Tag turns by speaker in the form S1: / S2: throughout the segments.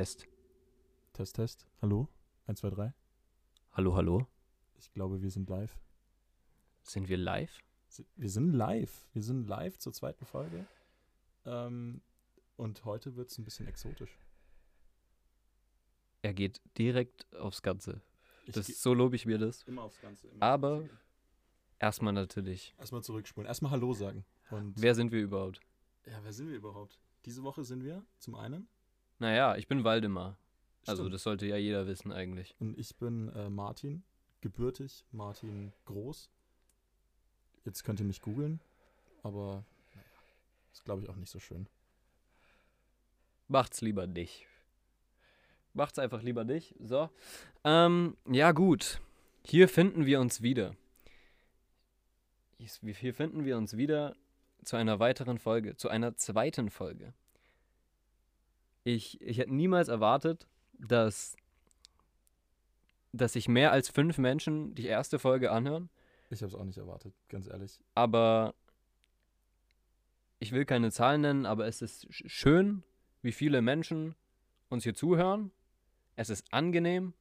S1: Test.
S2: Test, Test. Hallo? 1, 2, 3.
S1: Hallo, hallo.
S2: Ich glaube, wir sind live.
S1: Sind wir live?
S2: Wir sind live. Wir sind live zur zweiten Folge. Ähm, und heute wird es ein bisschen exotisch.
S1: Er geht direkt aufs Ganze.
S2: Ich
S1: Das, so lobe ich mir das.
S2: immer aufs Ganze. Immer
S1: Aber-
S2: aufs Ganze.
S1: Erstmal natürlich.
S2: Erstmal zurückspulen. Erstmal Hallo sagen. Und
S1: Wer sind wir überhaupt?
S2: ja, wer sind wir überhaupt? Diese Woche sind wir zum einen.
S1: Naja, ich bin Waldemar. Also
S2: Stimmt.
S1: das sollte ja jeder wissen eigentlich.
S2: Und ich bin äh, Martin, gebürtig, Martin Groß. Jetzt könnt ihr mich googeln, aber naja, ist glaube ich auch nicht so schön.
S1: Macht's lieber nicht. Macht's einfach lieber nicht. So. Ähm, ja, gut. Hier finden wir uns wieder. Hier hier finden wir uns wieder zu einer weiteren Folge, zu einer zweiten Folge. Ich, ich hätte niemals erwartet, dass, dass sich mehr als fünf Menschen die erste Folge anhören,
S2: Ich habe es auch nicht erwartet, ganz ehrlich.
S1: aber ich will keine Zahlen nennen, aber es ist sch- schön, wie viele Menschen uns hier zuhören. Es ist angenehm,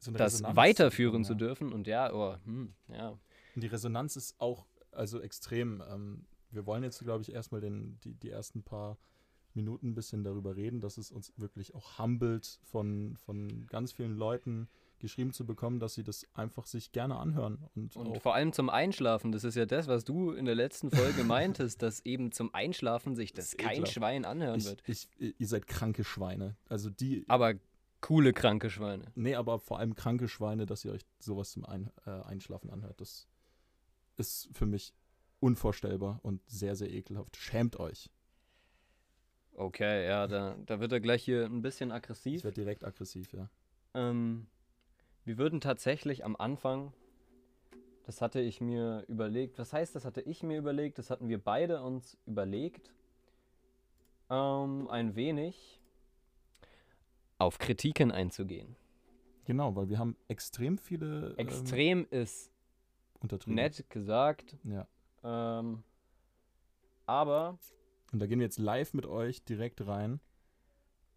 S2: So
S1: das
S2: Resonanz
S1: weiterführen zu
S2: ja.
S1: dürfen. Und ja, oh, hm, ja.
S2: Die Resonanz ist auch also extrem. Ähm, wir wollen jetzt, glaube ich, erstmal den, die, die ersten paar Minuten ein bisschen darüber reden, dass es uns wirklich auch humbelt, von, von ganz vielen Leuten geschrieben zu bekommen, dass sie das einfach sich gerne anhören. Und,
S1: Und vor allem zum Einschlafen, das ist ja das, was du in der letzten Folge meintest, dass eben zum Einschlafen sich das,
S2: Das
S1: kein. Schwein anhören
S2: ich,
S1: wird.
S2: ich, ihr seid kranke Schweine. Also die,
S1: Aber coole, kranke Schweine.
S2: nee, aber vor allem kranke Schweine, dass ihr euch sowas zum Ein, äh, Einschlafen anhört. Das ist für mich unvorstellbar und sehr, sehr ekelhaft. Schämt euch.
S1: Okay, ja, da, da wird er gleich hier ein bisschen aggressiv.
S2: werde direkt aggressiv, ja.
S1: Ähm, wir würden tatsächlich am Anfang, das hatte ich mir überlegt, was heißt, das hatte ich mir überlegt, das hatten wir beide uns überlegt, ähm, ein wenig auf Kritiken einzugehen.
S2: Genau, weil wir haben extrem viele ähm,
S1: Extrem ist
S2: untertrieben.
S1: nett gesagt,
S2: Ja.
S1: ähm, aber
S2: Und da gehen wir jetzt live mit euch direkt rein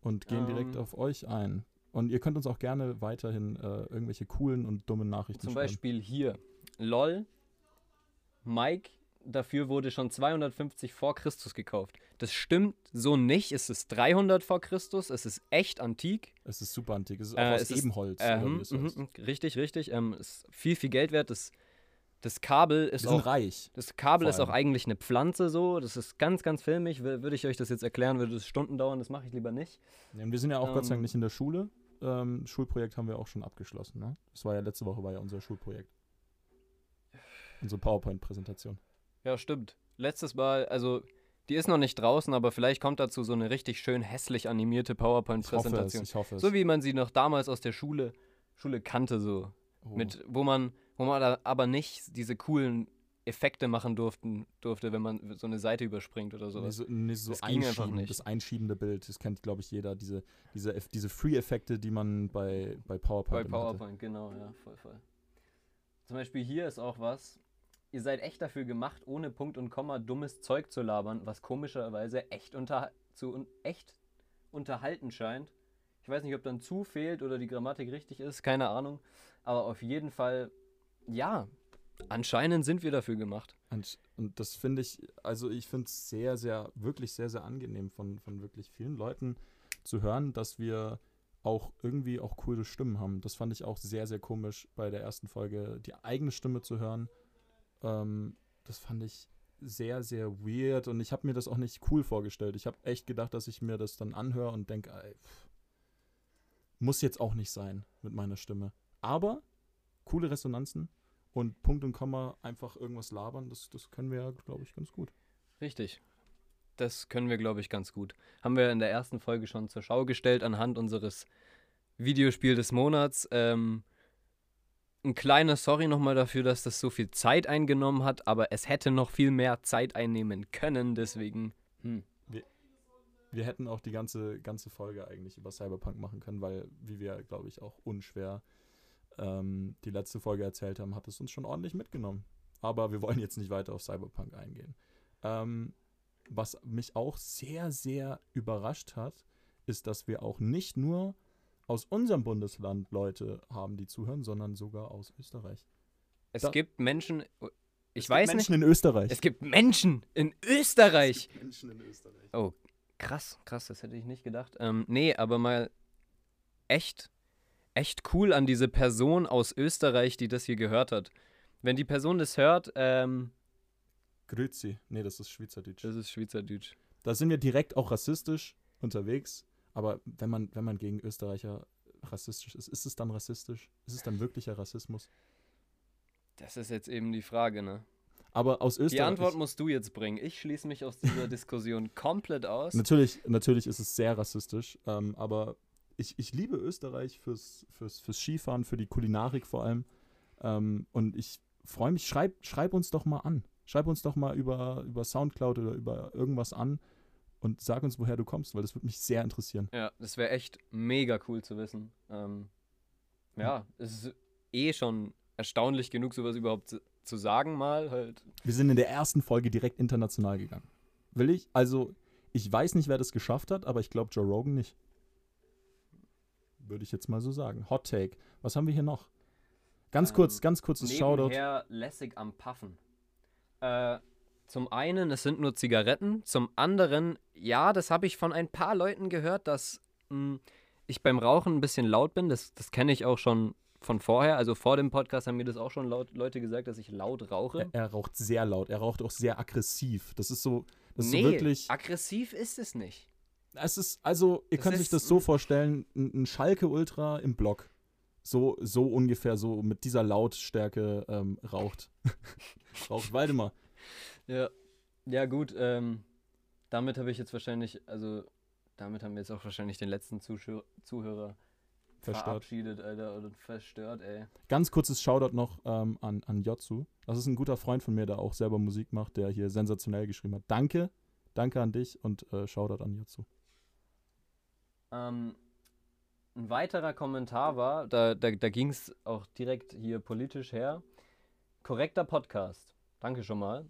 S2: und gehen direkt
S1: Ähm.
S2: auf euch ein. Und ihr könnt uns auch gerne weiterhin äh, irgendwelche coolen und dummen Nachrichten
S1: zum
S2: schreiben.
S1: Beispiel hier, lol, Mike, dafür wurde schon 250 vor Christus gekauft. Das stimmt so nicht, es ist 300 vor Christus, es ist echt antik.
S2: Es ist super antik. Es ist auch
S1: Äh,
S2: aus
S1: es ist-
S2: Ebenholz.
S1: Äh,
S2: wie
S1: hm, mhm, richtig, richtig, ähm, ist viel, viel Geld wert. Das, das Kabel ist auch
S2: reich.
S1: Das Kabel ist auch
S2: eigentlich
S1: eine Pflanze so. Das ist ganz, ganz filmig. Wür- Würde ich euch das jetzt erklären, würde es Stunden dauern. Das mache ich lieber nicht.
S2: Ja, und wir sind ja auch Gott sei Dank
S1: Ähm.
S2: nicht in der Schule. Ähm, Schulprojekt haben wir auch schon abgeschlossen. Ne? Das war ja letzte Woche war ja unser Schulprojekt. Unsere PowerPoint-Präsentation.
S1: Ja, stimmt. Letztes Mal, also die ist noch nicht draußen, aber vielleicht kommt dazu so eine richtig schön hässlich animierte
S2: Ich hoffe es.
S1: PowerPoint-Präsentation.
S2: Ich hoffe es.
S1: So wie man sie noch damals aus der Schule, Schule kannte, so.
S2: Oh.
S1: Mit, wo man, wo man aber nicht diese coolen Effekte machen durften, durfte, wenn man so eine Seite überspringt oder
S2: Nee,
S1: sowas.
S2: so, nee, so
S1: Das ging einfach nicht.
S2: Das einschiebende Bild, das kennt, glaube ich, jeder. Diese, diese, diese Free-Effekte, die man bei, bei PowerPoint
S1: Bei
S2: immer hatte.
S1: PowerPoint, genau, ja, voll, voll. Zum Beispiel hier ist auch was. Ihr seid echt dafür gemacht, ohne Punkt und Komma dummes Zeug zu labern, was komischerweise echt, unter, zu, un, echt unterhalten scheint. Ich weiß nicht, ob dann zu fehlt oder die Grammatik richtig ist, keine Ahnung. Aber auf jeden Fall, ja, anscheinend sind wir dafür gemacht.
S2: Und, und das finde ich, also ich finde es sehr, sehr, wirklich sehr, sehr angenehm von, von wirklich vielen Leuten zu hören, dass wir auch irgendwie auch coole Stimmen haben. Das fand ich auch sehr, sehr komisch bei der ersten Folge, die eigene Stimme zu hören. Ähm, das fand ich sehr, sehr weird und ich habe mir das auch nicht cool vorgestellt. Ich habe echt gedacht, dass ich mir das dann anhöre und denke, muss jetzt auch nicht sein mit meiner Stimme. Aber coole Resonanzen und Punkt und Komma einfach irgendwas labern, das, das können wir, glaube ich, ganz gut.
S1: Richtig. Das können wir, glaube ich, ganz gut. Haben wir in der ersten Folge schon zur Schau gestellt anhand unseres Videospiel des Monats. Ähm, ein kleiner Sorry nochmal dafür, dass das so viel Zeit eingenommen hat, aber es hätte noch viel mehr Zeit einnehmen können, deswegen. Hm.
S2: Wir hätten auch die ganze, ganze Folge eigentlich über Cyberpunk machen können, weil, wie wir, glaube ich, auch unschwer ähm, die letzte Folge erzählt haben, hat es uns schon ordentlich mitgenommen. Aber wir wollen jetzt nicht weiter auf Cyberpunk eingehen. Ähm, was mich auch sehr, sehr überrascht hat, ist, dass wir auch nicht nur aus unserem Bundesland Leute haben, die zuhören, sondern sogar aus Österreich.
S1: Es
S2: Da-
S1: gibt Menschen, ich
S2: Es
S1: weiß
S2: gibt
S1: nicht,
S2: Menschen in Österreich.
S1: es gibt Menschen in Österreich.
S2: gibt Menschen in Österreich.
S1: Oh, krass, krass, das hätte ich nicht gedacht. Ähm, nee, aber mal echt, echt cool an diese Person aus Österreich, die das hier gehört hat. Wenn die Person das hört, ähm,
S2: Grüezi. Nee, das ist Schweizerdeutsch.
S1: das ist Schweizerdeutsch.
S2: Da sind wir direkt auch rassistisch unterwegs. Aber wenn man, wenn man gegen Österreicher rassistisch ist, ist es dann rassistisch? Ist es dann wirklicher Rassismus?
S1: Das ist jetzt eben die Frage, ne?
S2: Aber aus Österreich.
S1: Die Antwort musst du jetzt bringen. Ich schließe mich aus dieser Diskussion komplett aus.
S2: Natürlich, natürlich ist es sehr rassistisch, ähm, aber ich, ich liebe Österreich fürs, fürs, fürs Skifahren, für die Kulinarik vor allem. Ähm, und ich freue mich, schreib, schreib uns doch mal an. Schreib uns doch mal über, über Soundcloud oder über irgendwas an und sag uns, woher du kommst, weil das würde mich sehr interessieren.
S1: Ja, das wäre echt mega cool zu wissen. Ähm, ja, es ist eh schon erstaunlich genug, sowas überhaupt zu, zu sagen mal. Halt.
S2: Wir sind in der ersten Folge direkt international gegangen. Will ich? Also, ich weiß nicht, wer das geschafft hat, aber ich glaube Joe Rogan nicht. Würde ich jetzt mal so sagen. Hot Take. Was haben wir hier noch? Ganz
S1: Ähm,
S2: kurz, ganz kurzes Shoutout.
S1: Lässig am Puffen. Äh, zum einen, es sind nur Zigaretten. Zum anderen, ja, das habe ich von ein paar Leuten gehört, dass mh, ich beim Rauchen ein bisschen laut bin. Das, das kenne ich auch schon von vorher. Also vor dem Podcast haben mir das auch schon laut, Leute gesagt, dass ich laut rauche.
S2: Er, er raucht sehr laut. Er raucht auch sehr aggressiv. Das ist so, das ist
S1: nee,
S2: so wirklich.
S1: aggressiv ist es nicht.
S2: Es ist, also, ihr
S1: Das
S2: könnt sich
S1: ist
S2: das so vorstellen: ein, ein Schalke Ultra im Block. So, so ungefähr so mit dieser Lautstärke ähm, raucht. raucht Waldemar.
S1: Ja, ja gut, ähm, damit habe ich jetzt wahrscheinlich, also damit haben wir jetzt auch wahrscheinlich den letzten Zuschauer, Zuhörer
S2: Verstört.
S1: verabschiedet, Alter, oder verstört, ey.
S2: Ganz kurzes Shoutout noch ähm, an, an Jotsu. Das ist ein guter Freund von mir, der auch selber Musik macht, der hier sensationell geschrieben hat. Danke, danke an dich und äh, Shoutout an Jotsu.
S1: Ähm, ein weiterer Kommentar war, da, da, da ging es auch direkt hier politisch her. Korrekter Podcast. Danke schon mal.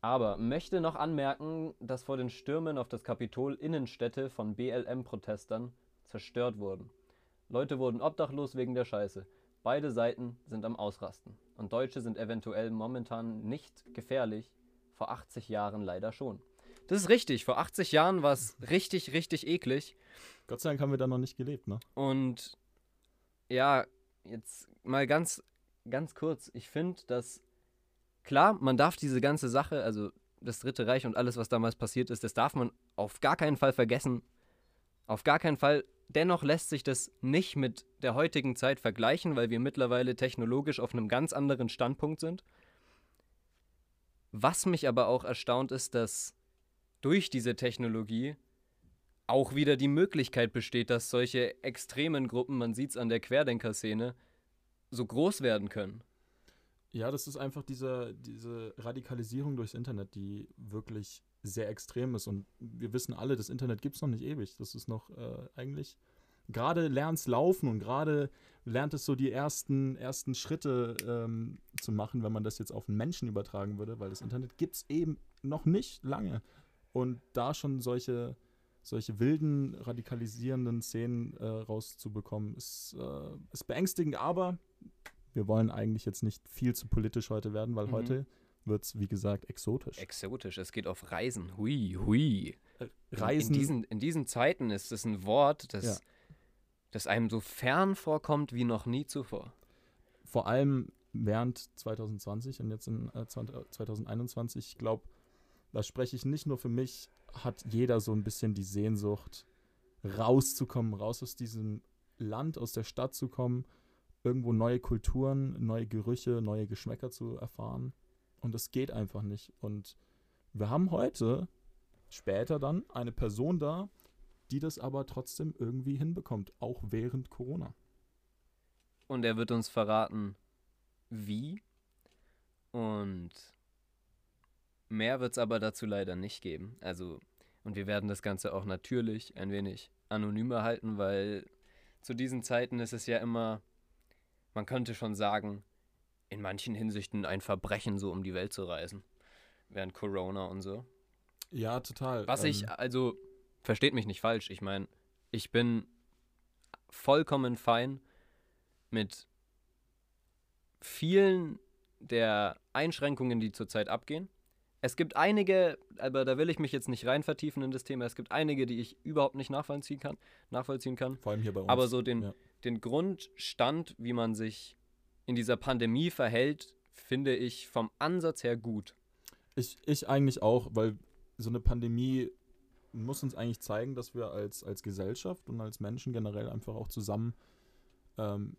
S1: Aber möchte noch anmerken, dass vor den Stürmen auf das Kapitol Innenstädte von BLM-Protestern zerstört wurden. Leute wurden obdachlos wegen der Scheiße. Beide Seiten sind am Ausrasten. Und Deutsche sind eventuell momentan nicht gefährlich, vor 80 Jahren leider schon. Das ist richtig, vor 80 Jahren war es richtig, richtig eklig.
S2: Gott sei Dank haben wir da noch nicht gelebt, ne?
S1: Und ja, jetzt mal ganz, ganz kurz. Ich finde, dass klar, man darf diese ganze Sache, also das Dritte Reich und alles, was damals passiert ist, das darf man auf gar keinen Fall vergessen. Auf gar keinen Fall. Dennoch lässt sich das nicht mit der heutigen Zeit vergleichen, weil wir mittlerweile technologisch auf einem ganz anderen Standpunkt sind. Was mich aber auch erstaunt ist, dass durch diese Technologie auch wieder die Möglichkeit besteht, dass solche extremen Gruppen, man sieht es an der Querdenker-Szene, so groß werden können.
S2: Ja, das ist einfach diese, diese Radikalisierung durchs Internet, die wirklich sehr extrem ist. Und wir wissen alle, das Internet gibt es noch nicht ewig. Das ist noch äh, eigentlich. Gerade lernt es laufen und gerade lernt es so die ersten, ersten Schritte ähm, zu machen, wenn man das jetzt auf einen Menschen übertragen würde, weil das Internet gibt es eben noch nicht lange. Und da schon solche, solche wilden, radikalisierenden Szenen äh, rauszubekommen, ist, äh, ist beängstigend, aber wir wollen eigentlich jetzt nicht viel zu politisch heute werden, weil
S1: Mhm.
S2: heute wird es, wie gesagt, exotisch.
S1: Exotisch, es geht auf Reisen. Hui, hui.
S2: Äh,
S1: In-
S2: Reisen,
S1: In diesen, in diesen Zeiten ist es ein Wort, das,
S2: Ja.
S1: das einem so fern vorkommt wie noch nie zuvor.
S2: vor allem während 2020 und jetzt in äh, 20, äh, 2021, ich glaube, da spreche ich nicht nur für mich, hat jeder so ein bisschen die Sehnsucht, rauszukommen, raus aus diesem Land, aus der Stadt zu kommen, irgendwo neue Kulturen, neue Gerüche, neue Geschmäcker zu erfahren. Und das geht einfach nicht. Und wir haben heute, später dann, eine Person da, die das aber trotzdem irgendwie hinbekommt, auch während Corona.
S1: Und er wird uns verraten, wie. Und mehr wird es aber dazu leider nicht geben. Also, und wir werden das Ganze auch natürlich ein wenig anonymer halten, weil zu diesen Zeiten ist es ja immer, man könnte schon sagen, in manchen Hinsichten ein Verbrechen, so um die Welt zu reisen. Während Corona und so.
S2: Ja, total.
S1: Was
S2: Ähm,
S1: ich, also, versteht mich nicht falsch. Ich meine, Ich bin vollkommen fein mit vielen der Einschränkungen, die zurzeit abgehen. Es gibt einige, aber da will ich mich jetzt nicht rein vertiefen in das Thema. Es gibt einige, die ich überhaupt nicht nachvollziehen kann. Nachvollziehen kann.
S2: Vor allem hier bei uns.
S1: Aber so den,
S2: ja.
S1: den Grundstand, wie man sich in dieser Pandemie verhält, finde ich vom Ansatz her gut.
S2: Ich, ich eigentlich auch, weil so eine Pandemie muss uns eigentlich zeigen, dass wir als, als Gesellschaft und als Menschen generell einfach auch zusammen ähm,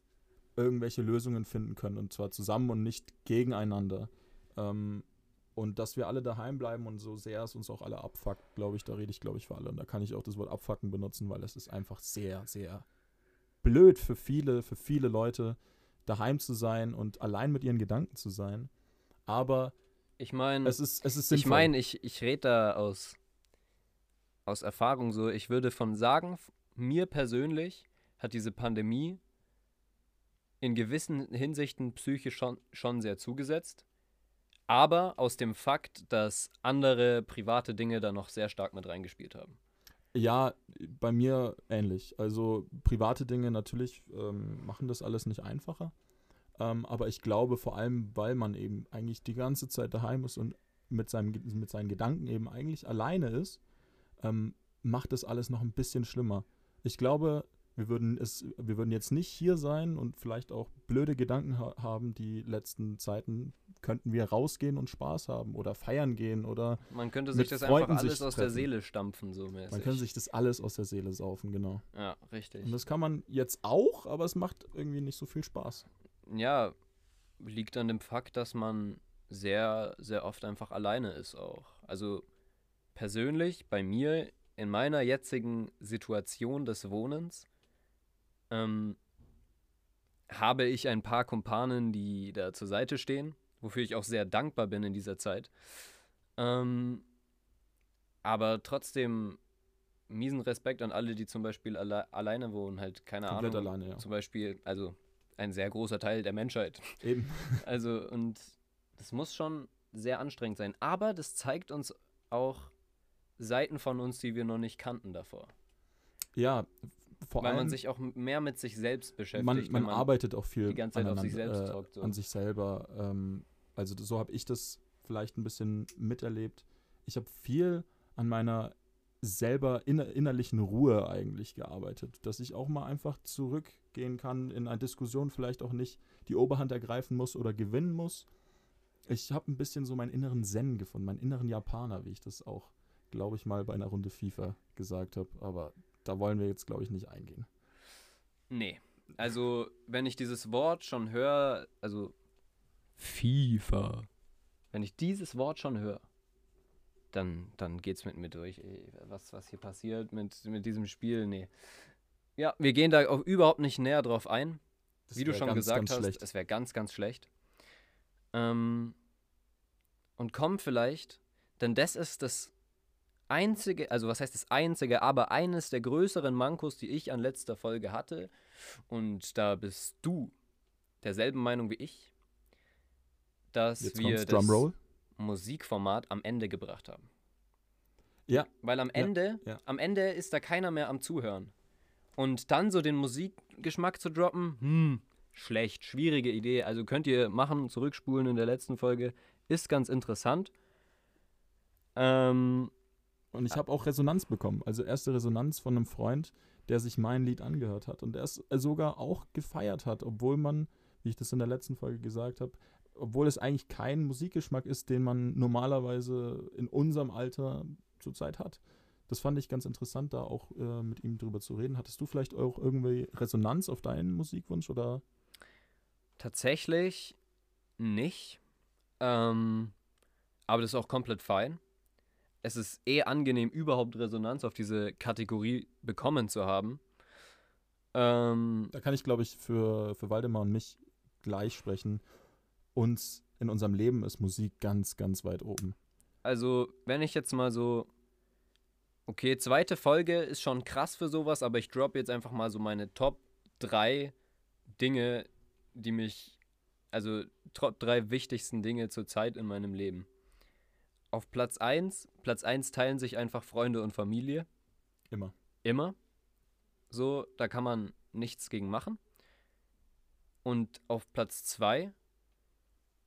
S2: irgendwelche Lösungen finden können. Und zwar zusammen und nicht gegeneinander. Ähm, und dass wir alle daheim bleiben und so sehr es uns auch alle abfuckt, glaube ich, da rede ich, glaube ich, für alle. Und da kann ich auch das Wort abfucken benutzen, weil es ist einfach sehr, sehr blöd für viele, für viele Leute, daheim zu sein und allein mit ihren Gedanken zu sein. Aber
S1: Ich meine,
S2: es ist, es ist sinnvoll.
S1: ich meine, ich, ich rede da aus, aus Erfahrung so. Ich würde von sagen, mir persönlich hat diese Pandemie in gewissen Hinsichten psychisch schon, schon sehr zugesetzt. Aber aus dem Fakt, dass andere private Dinge da noch sehr stark mit reingespielt haben.
S2: Ja, bei mir ähnlich. Also private Dinge natürlich ähm, machen das alles nicht einfacher. Ähm, aber ich glaube vor allem, weil man eben eigentlich die ganze Zeit daheim ist und mit, seinem, mit seinen Gedanken eben eigentlich alleine ist, ähm, macht das alles noch ein bisschen schlimmer. Ich glaube, wir würden, es, wir würden jetzt nicht hier sein und vielleicht auch blöde Gedanken ha haben. Die letzten Zeiten könnten wir rausgehen und Spaß haben oder feiern gehen oder
S1: Man könnte sich das
S2: Freunden
S1: einfach alles aus der
S2: treffen.
S1: Seele stampfen, so mäßig.
S2: man kann sich das alles aus der Seele saufen, genau.
S1: ja, richtig.
S2: Und das kann man jetzt auch, aber es macht irgendwie nicht so viel Spaß.
S1: ja, liegt an dem Fakt, dass man sehr, sehr oft einfach alleine ist auch. Also persönlich bei mir in meiner jetzigen Situation des Wohnens ähm, habe ich ein paar Kumpanen, die da zur Seite stehen, wofür ich auch sehr dankbar bin in dieser Zeit. Ähm, aber trotzdem miesen Respekt an alle, die zum Beispiel alle, alleine wohnen, halt keine
S2: Komplett
S1: Ahnung.
S2: alleine, ja.
S1: Zum Beispiel, also ein sehr großer Teil der Menschheit.
S2: Eben.
S1: Also, und das muss schon sehr anstrengend sein. Aber das zeigt uns auch Seiten von uns, die wir noch nicht kannten davor.
S2: Ja, vor
S1: Weil
S2: allem,
S1: man sich auch mehr mit sich selbst beschäftigt.
S2: man,
S1: wenn
S2: man, arbeitet auch viel
S1: die ganze Zeit auf sich selbst
S2: äh,
S1: talkt, so.
S2: an sich selber. Ähm, also so habe ich das vielleicht ein bisschen miterlebt. Ich habe viel an meiner selber inner, innerlichen Ruhe eigentlich gearbeitet, dass ich auch mal einfach zurückgehen kann in einer Diskussion, vielleicht auch nicht die Oberhand ergreifen muss oder gewinnen muss. Ich habe ein bisschen so meinen inneren Zen gefunden, meinen inneren Japaner, wie ich das auch, glaube ich, mal bei einer Runde FIFA gesagt habe. Aber da wollen wir jetzt, glaube ich, nicht eingehen.
S1: Nee. Also, wenn ich dieses Wort schon höre, also FIFA. Wenn ich dieses Wort schon höre, dann, dann geht's mit mir durch. Ey, was, was hier passiert mit, mit diesem Spiel, nee. Ja, wir gehen da auch überhaupt nicht näher drauf ein.
S2: Das
S1: Wie du schon
S2: ganz,
S1: gesagt
S2: ganz
S1: hast,
S2: schlecht.
S1: es wäre ganz, ganz schlecht. Ähm, und kommen vielleicht, denn das ist das einzige, also was heißt das einzige, aber eines der größeren Mankos, die ich an letzter Folge hatte. Und da bist du derselben Meinung wie ich, dass
S2: Jetzt
S1: wir das
S2: Drumroll.
S1: Musikformat am Ende gebracht haben.
S2: Ja.
S1: Weil am
S2: Ja,
S1: Ende,
S2: ja.
S1: am Ende ist da keiner mehr am Zuhören. Und dann so den Musikgeschmack zu droppen, hm, schlecht, schwierige Idee. Also könnt ihr machen, zurückspulen in der letzten Folge. Ist ganz interessant. Ähm,
S2: Und ich habe auch Resonanz bekommen. Also erste Resonanz von einem Freund, der sich mein Lied angehört hat und der es sogar auch gefeiert hat, obwohl man, wie ich das in der letzten Folge gesagt habe, obwohl es eigentlich kein Musikgeschmack ist, den man normalerweise in unserem Alter zurzeit hat. Das fand ich ganz interessant, da auch äh, mit ihm drüber zu reden. Hattest du vielleicht auch irgendwie Resonanz auf deinen Musikwunsch oder?
S1: tatsächlich nicht. Ähm, aber das ist auch komplett fein. Es ist eh angenehm, überhaupt Resonanz auf diese Kategorie bekommen zu haben. Ähm,
S2: Da kann ich, glaube ich, für, für Waldemar und mich gleich sprechen. Uns in unserem Leben ist Musik ganz, ganz weit oben.
S1: Also, wenn ich jetzt mal so. Okay, zweite Folge ist schon krass für sowas, aber ich drop jetzt einfach mal so meine Top 3 Dinge, die mich. Also, Top 3 wichtigsten Dinge zurzeit in meinem Leben. Auf Platz 1, Platz 1 teilen sich einfach Freunde und Familie.
S2: Immer.
S1: Immer. So, da kann man nichts gegen machen. Und auf Platz 2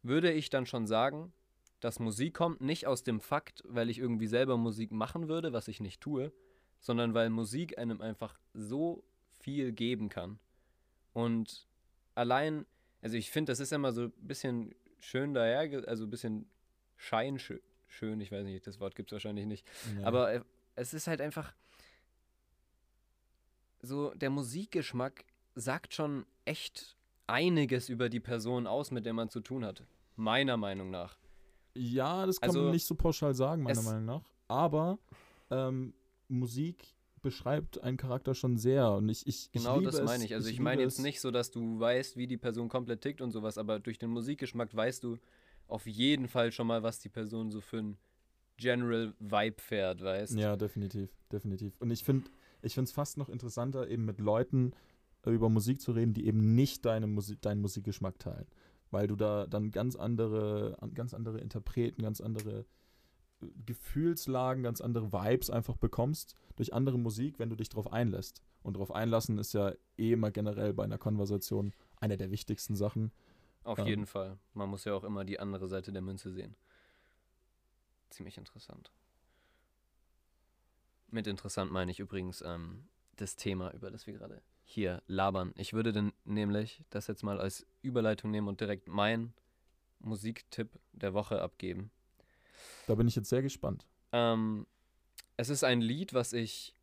S1: würde ich dann schon sagen, dass Musik kommt nicht aus dem Fakt, weil ich irgendwie selber Musik machen würde, was ich nicht tue, sondern weil Musik einem einfach so viel geben kann. Und allein, also ich finde, das ist immer so ein bisschen schön daher, also ein bisschen scheinschön, schön, ich weiß nicht, das Wort gibt es wahrscheinlich nicht.
S2: Nee.
S1: Aber äh, es ist halt einfach so, der Musikgeschmack sagt schon echt einiges über die Person aus, mit der man zu tun hat. Meiner Meinung nach.
S2: Ja, das kann
S1: Also,
S2: man nicht so pauschal sagen, meiner Meinung nach. Aber ähm, Musik beschreibt einen Charakter schon sehr. Und ich, ich,
S1: Genau
S2: ich liebe
S1: das meine ich. Also ich,
S2: liebe
S1: meine jetzt nicht so, dass du weißt, wie die Person komplett tickt und sowas, aber durch den Musikgeschmack weißt du auf jeden Fall schon mal, was die Person so für ein General Vibe fährt, weißt
S2: Ja, definitiv, definitiv. Und ich finde ich es fast noch interessanter, eben mit Leuten über Musik zu reden, die eben nicht deine Musik, deinen Musikgeschmack teilen. Weil du da dann ganz andere, an- ganz andere Interpreten, ganz andere äh, Gefühlslagen, ganz andere Vibes einfach bekommst durch andere Musik, wenn du dich darauf einlässt. Und darauf einlassen ist ja eh immer generell bei einer Konversation eine der wichtigsten Sachen.
S1: Auf
S2: Ähm.
S1: jeden Fall. Man muss ja auch immer die andere Seite der Münze sehen. Ziemlich interessant. Mit interessant meine ich übrigens ähm, das Thema, über das wir gerade hier labern. Ich würde dann nämlich das jetzt mal als Überleitung nehmen und direkt meinen Musiktipp der Woche abgeben.
S2: Da bin ich jetzt sehr gespannt.
S1: Ähm, es ist ein Lied, was ich,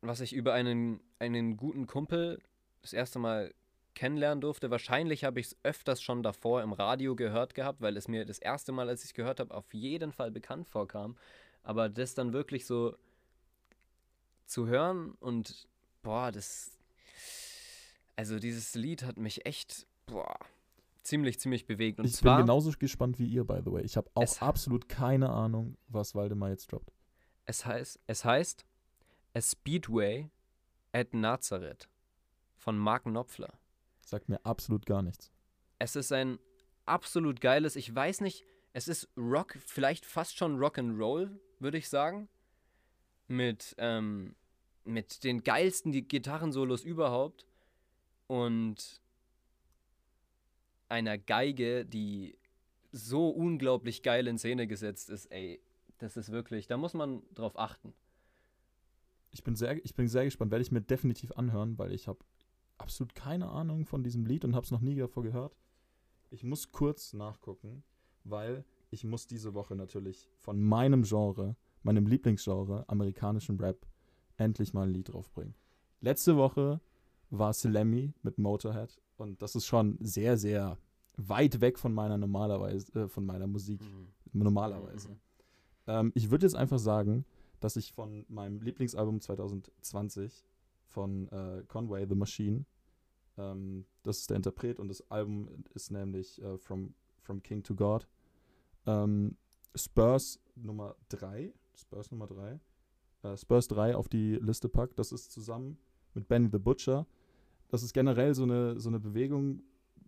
S1: was ich über einen, einen guten Kumpel das erste Mal kennenlernen durfte. Wahrscheinlich habe ich es öfters schon davor im Radio gehört gehabt, weil es mir das erste Mal, als ich es gehört habe, auf jeden Fall bekannt vorkam. Aber das dann wirklich so zu hören und boah, das. Also dieses Lied hat mich echt, boah, ziemlich, ziemlich bewegt. Und
S2: ich
S1: zwar.
S2: bin genauso gespannt wie ihr, by the way. Ich habe auch absolut keine Ahnung, was Waldemar jetzt droppt.
S1: Es heißt, es heißt A Speedway at Nazareth von Mark Knopfler.
S2: Sagt mir absolut gar nichts.
S1: Es ist ein absolut geiles, ich weiß nicht, es ist Rock, vielleicht fast schon Rock'n'Roll, würde ich sagen. Mit, ähm, mit den geilsten die Gitarrensolos überhaupt. Und einer Geige, die so unglaublich geil in Szene gesetzt ist, ey. Das ist wirklich, da muss man drauf achten.
S2: Ich bin sehr, ich bin sehr gespannt, werde ich mir definitiv anhören, weil ich habe absolut keine Ahnung von diesem Lied und habe es noch nie davor gehört. Ich muss kurz nachgucken, weil ich muss diese Woche natürlich von meinem Genre, meinem Lieblingsgenre, amerikanischen Rap, endlich mal ein Lied draufbringen. Letzte Woche war Slammy mit Motorhead und das ist schon sehr, sehr weit weg von meiner normalerweise, äh, von meiner Musik normalerweise.
S1: Mhm.
S2: Ähm, ich würde jetzt einfach sagen, dass ich von meinem Lieblingsalbum 2020 von äh, Conway the Machine, ähm, das ist der Interpret und das Album ist nämlich äh, From, From King to God, ähm, Spurs Nummer 3, Spurs Nummer 3, äh, Spurs 3 auf die Liste packt. Das ist zusammen mit Benny the Butcher. Das ist generell so eine, so eine Bewegung,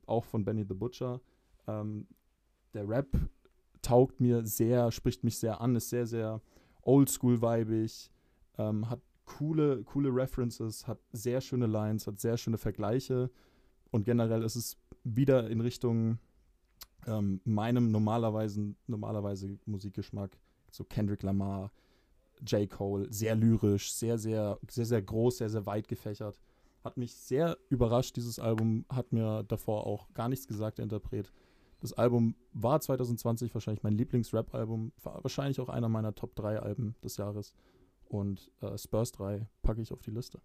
S2: auch von Benny the Butcher. Ähm, der Rap taugt mir sehr, spricht mich sehr an, ist sehr, sehr oldschool-weibig, ähm, hat coole, coole References, hat sehr schöne Lines, hat sehr schöne Vergleiche und generell ist es wieder in Richtung ähm, meinem normalerweise, normalerweise Musikgeschmack, so Kendrick Lamar, J. Cole, sehr lyrisch, sehr, sehr, sehr, sehr groß, sehr, sehr weit gefächert. Hat mich sehr überrascht, dieses Album, hat mir davor auch gar nichts gesagt, der Interpret. Das Album war 2020 wahrscheinlich mein Lieblings-Rap-Album, war wahrscheinlich auch einer meiner Top 3 Alben des Jahres. Und äh, Spurs 3 packe ich auf die Liste.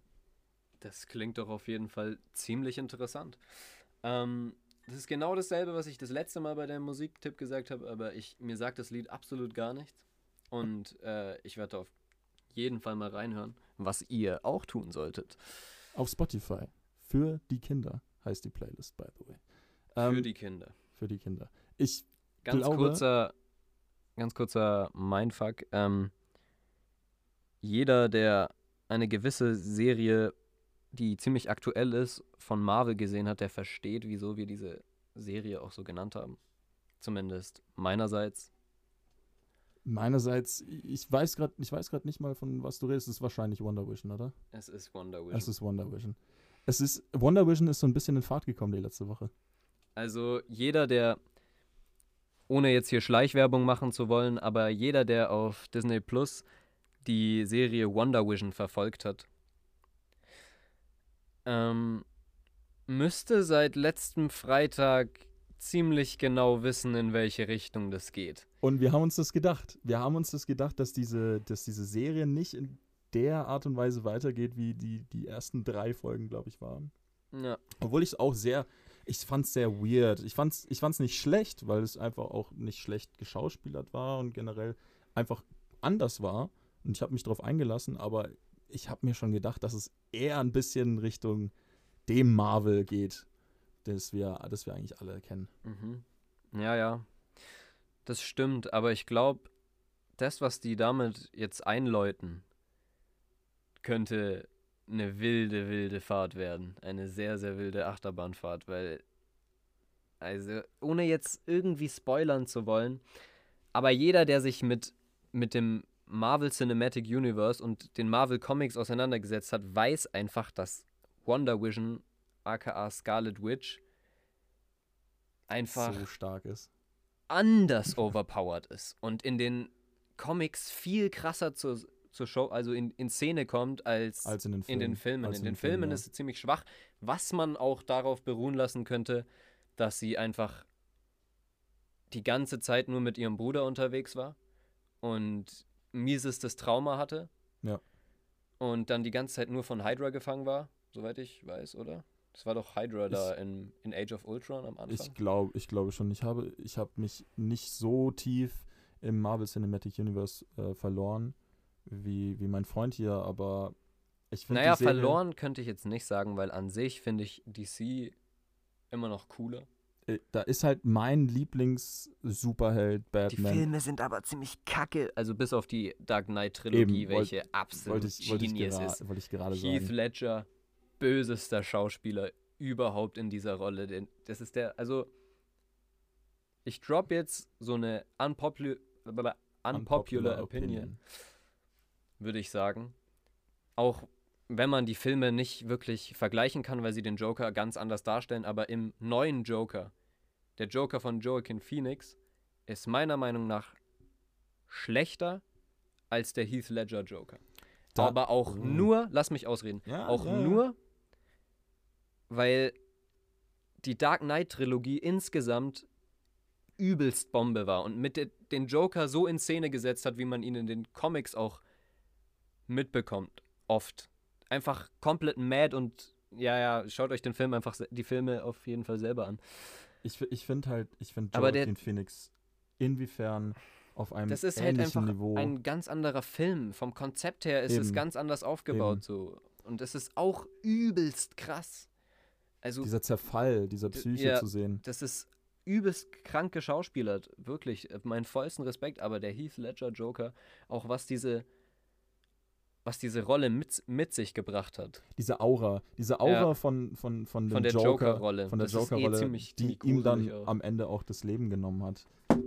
S1: Das klingt doch auf jeden Fall ziemlich interessant. Ähm, das ist genau dasselbe, was ich das letzte Mal bei dem Musiktipp gesagt habe, aber ich, mir sagt das Lied absolut gar nichts. Und äh, ich werde auf jeden Fall mal reinhören, was ihr auch tun solltet.
S2: Auf Spotify. Für die Kinder heißt die Playlist, by the way.
S1: Für
S2: Ähm,
S1: die Kinder.
S2: für die Kinder. Ich,
S1: Ganz
S2: glaube-
S1: kurzer, ganz kurzer Mindfuck. Ähm, jeder, der eine gewisse Serie, die ziemlich aktuell ist, von Marvel gesehen hat, der versteht, wieso wir diese Serie auch so genannt haben. Zumindest meinerseits.
S2: Meinerseits, ich weiß gerade, ich weiß gerade nicht mal, von was du redest. Es ist wahrscheinlich Wonder Vision, oder?
S1: Es ist Wonder Vision.
S2: Es ist Wonder Vision. Es ist, Wonder Vision ist so ein bisschen in Fahrt gekommen die letzte Woche.
S1: Also jeder, der, ohne jetzt hier Schleichwerbung machen zu wollen, aber jeder, der auf Disney Plus die Serie Wonder Vision verfolgt hat, ähm, müsste seit letztem Freitag ziemlich genau wissen, in welche Richtung das geht.
S2: Und wir haben uns das gedacht. Wir haben uns das gedacht, dass diese, dass diese Serie nicht in der Art und Weise weitergeht, wie die, die ersten drei Folgen, glaube ich, waren.
S1: Ja.
S2: Obwohl ich es auch sehr, ich fand es sehr weird. Ich fand es ich fand's nicht schlecht, weil es einfach auch nicht schlecht geschauspielert war und generell einfach anders war. Und ich habe mich darauf eingelassen, aber ich habe mir schon gedacht, dass es eher ein bisschen Richtung dem Marvel geht, das wir, das wir eigentlich alle kennen.
S1: Mhm. Ja, ja. Das stimmt, aber ich glaube, das, was die damit jetzt einläuten, könnte eine wilde, wilde Fahrt werden. Eine sehr, sehr wilde Achterbahnfahrt, weil, also, ohne jetzt irgendwie spoilern zu wollen, aber jeder, der sich mit, mit dem Marvel Cinematic Universe und den Marvel Comics auseinandergesetzt hat, weiß einfach, dass Wonder Vision, aka Scarlet Witch, einfach
S2: so stark ist.
S1: anders overpowered ist und in den Comics viel krasser zur, zur Show, also in, in Szene kommt, als,
S2: Als in den
S1: in
S2: Filmen.
S1: den Filmen. In den Filmen
S2: ja.
S1: ist sie ziemlich schwach, was man auch darauf beruhen lassen könnte, dass sie einfach die ganze Zeit nur mit ihrem Bruder unterwegs war und miesestes Trauma hatte.
S2: Ja.
S1: Und dann die ganze Zeit nur von Hydra gefangen war, soweit ich weiß, oder? Das war doch Hydra da in, in Age of Ultron am Anfang.
S2: Ich glaube, ich glaube schon. Ich habe, ich habe mich nicht so tief im Marvel Cinematic Universe äh, verloren wie, wie mein Freund hier, aber ich finde
S1: Naja, verloren könnte ich jetzt nicht sagen, weil an sich finde ich DC immer noch cooler.
S2: Äh, da ist halt mein Lieblings-Superheld
S1: Die
S2: Batman.
S1: Filme sind aber ziemlich kacke. Also bis auf die Dark Knight Trilogie,
S2: Eben, wollt-
S1: welche absolut
S2: Wollte ich, wollte ich,
S1: Genius
S2: gera
S1: ist.
S2: wollte ich gerade
S1: Heath
S2: sagen.
S1: Ledger, bösester Schauspieler überhaupt in dieser Rolle. Den, das ist der, also ich drop jetzt so eine unpopular, unpopular, opinion, würde ich sagen. Auch wenn man die Filme nicht wirklich vergleichen kann, weil sie den Joker ganz anders darstellen, aber im neuen Joker, der Joker von Joaquin Phoenix, ist meiner Meinung nach schlechter als der Heath Ledger Joker.
S2: Da-
S1: aber auch
S2: Oh.
S1: nur, lass mich ausreden,
S2: Ja,
S1: auch
S2: ja,
S1: nur, weil die Dark Knight Trilogie insgesamt übelst Bombe war und mit de den Joker so in Szene gesetzt hat, wie man ihn in den Comics auch mitbekommt, oft. Einfach komplett mad und ja, ja, schaut euch den Film einfach die Filme auf jeden Fall selber an.
S2: Ich, ich finde halt, ich finde Joaquin Phoenix inwiefern auf einem
S1: Das ist halt einfach
S2: Niveau.
S1: ein ganz anderer Film. Vom Konzept her ist es
S2: Eben.
S1: ganz anders aufgebaut
S2: Eben.
S1: so und es ist auch übelst krass. Also
S2: dieser Zerfall, dieser Psyche
S1: ja.
S2: zu sehen.
S1: das ist übelst krank geschauspielert, wirklich. äh, Meinen vollsten Respekt, aber der Heath Ledger Joker, auch was diese, was diese Rolle mit, mit sich gebracht hat.
S2: Diese Aura, diese Aura
S1: Ja.
S2: von, von, von, dem
S1: Von der
S2: Joker,
S1: Joker-Rolle.
S2: von der
S1: eh
S2: Joker-Rolle,
S1: ziemlich-
S2: die ihm dann
S1: auch.
S2: am Ende auch das Leben genommen hat,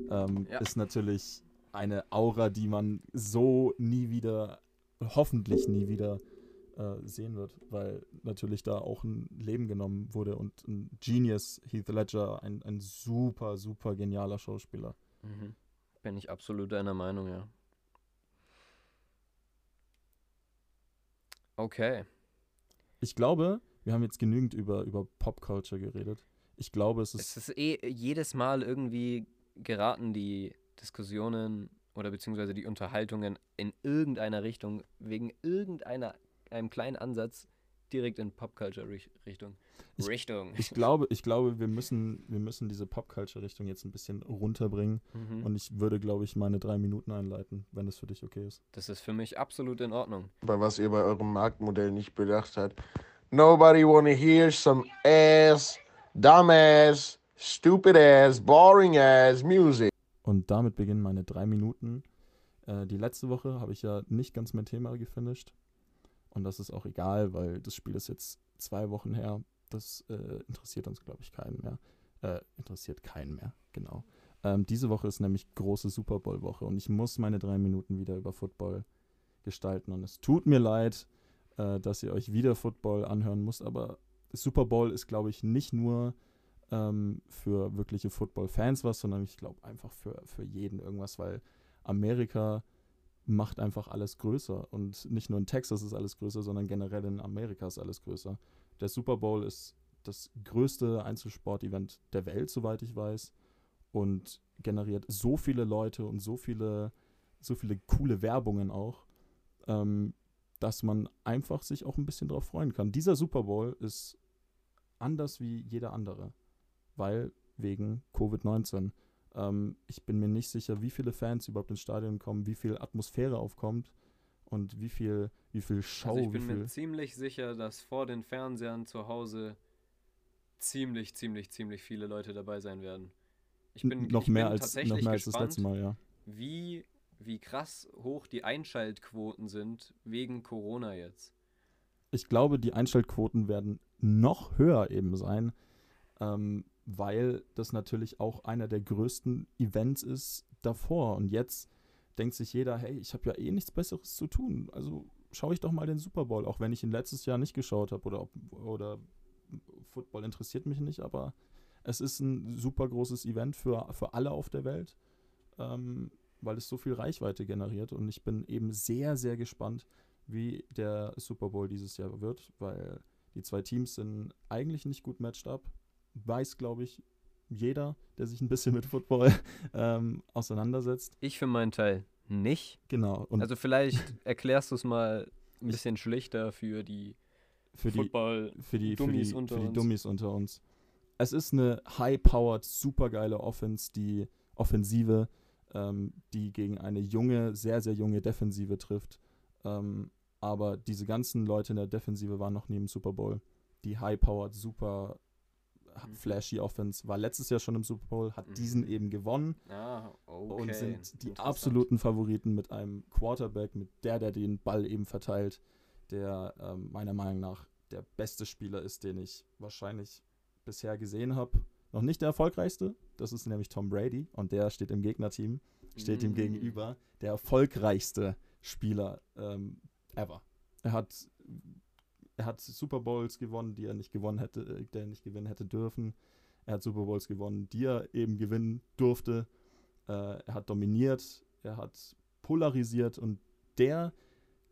S2: ähm,
S1: Ja.
S2: ist natürlich eine Aura, die man so nie wieder, hoffentlich nie wieder äh, sehen wird, weil natürlich da auch ein Leben genommen wurde und ein Genius, Heath Ledger, ein, ein super, super genialer Schauspieler.
S1: Mhm. Bin ich absolut deiner Meinung, ja. Okay.
S2: Ich glaube, wir haben jetzt genügend über, über Popculture geredet. Ich glaube, es ist
S1: Es ist eh jedes Mal irgendwie geraten die Diskussionen oder beziehungsweise die Unterhaltungen in irgendeiner Richtung, wegen irgendeiner, einem kleinen Ansatz, direkt in Popculture-Richtung.
S2: Ich-
S1: Richtung.
S2: Ich glaube, ich glaube, wir müssen, wir müssen diese Popculture-Richtung jetzt ein bisschen runterbringen.
S1: Mhm.
S2: Und ich würde, glaube ich, meine drei Minuten einleiten, wenn es für dich okay ist.
S1: Das ist für mich absolut in Ordnung.
S3: bei was ihr bei eurem Marktmodell nicht bedacht habt. Nobody wanna hear some ass, dumbass, stupid ass, boring ass music.
S2: Und damit beginnen meine drei Minuten. Äh, die letzte Woche habe ich ja nicht ganz mein Thema gefinisht. Und das ist auch egal, weil das Spiel ist jetzt zwei Wochen her. Das äh, interessiert uns, glaube ich, keinen mehr. Äh, interessiert keinen mehr, genau. Ähm, diese Woche ist nämlich große Super Bowl-Woche und ich muss meine drei Minuten wieder über Football gestalten. Und es tut mir leid, äh, dass ihr euch wieder Football anhören müsst, aber Super Bowl ist, glaube ich, nicht nur ähm, für wirkliche Football-Fans was, sondern ich glaube einfach für, für jeden irgendwas, weil Amerika macht einfach alles größer. Und nicht nur in Texas ist alles größer, sondern generell in Amerika ist alles größer. Der Super Bowl ist das größte Einzelsport-Event der Welt, soweit ich weiß. Und generiert so viele Leute und so viele, so viele coole Werbungen auch, ähm, dass man einfach sich auch ein bisschen drauf freuen kann. Dieser Super Bowl ist anders wie jeder andere, weil wegen Covid-19. Ähm, ich bin mir nicht sicher, wie viele Fans überhaupt ins Stadion kommen, wie viel Atmosphäre aufkommt und wie viel, wie viel Show.
S1: Also ich bin mir ziemlich sicher, dass vor den Fernsehern zu Hause ziemlich, ziemlich, ziemlich viele Leute dabei sein werden. Ich bin,
S2: noch,
S1: ich
S2: mehr
S1: bin
S2: als, noch
S1: tatsächlich
S2: mehr als das
S1: gespannt,
S2: letzte Mal, ja.
S1: wie, wie krass hoch die Einschaltquoten sind wegen Corona jetzt.
S2: ich glaube, die Einschaltquoten werden noch höher eben sein, ähm, weil das natürlich auch einer der größten Events ist davor. Und jetzt denkt sich jeder, hey, ich habe ja eh nichts Besseres zu tun. Also schaue ich doch mal den Super Bowl, auch wenn ich ihn letztes Jahr nicht geschaut habe oder, oder Football interessiert mich nicht, aber es ist ein super großes Event für, für alle auf der Welt, ähm, weil es so viel Reichweite generiert. Und ich bin eben sehr, sehr gespannt, wie der Super Bowl dieses Jahr wird, weil die zwei Teams sind eigentlich nicht gut matched up. Weiß, glaube ich, jeder, der sich ein bisschen mit Football ähm, auseinandersetzt.
S1: Ich für meinen Teil nicht.
S2: Genau.
S1: Also vielleicht erklärst du es mal ein bisschen schlichter für die
S2: für die,
S1: Football.
S2: für die,
S1: Dummies
S2: für die,
S1: unter
S2: für die
S1: uns.
S2: Dummies unter uns. Es ist eine high-powered, supergeile Offense, die Offensive, ähm, die gegen eine junge, sehr, sehr junge Defensive trifft. Ähm, aber diese ganzen Leute in der Defensive waren noch nie im Super Bowl. Die high-powered, super. Flashy Offense war letztes Jahr schon im Super Bowl, hat
S1: Mhm.
S2: diesen eben gewonnen
S1: Ah, okay.
S2: und sind die absoluten Favoriten mit einem Quarterback, mit der, der den Ball eben verteilt, der ähm, meiner Meinung nach der beste Spieler ist, den ich wahrscheinlich bisher gesehen habe. Noch nicht der erfolgreichste, das ist nämlich Tom Brady und der steht im Gegnerteam, steht ihm
S1: Mm.
S2: gegenüber, der erfolgreichste Spieler ähm, ever. Er hat, er hat Super Bowls gewonnen, die er nicht gewonnen hätte, äh, der er nicht gewinnen hätte dürfen. Er hat Super Bowls gewonnen, die er eben gewinnen durfte. Äh, er hat dominiert, er hat polarisiert und der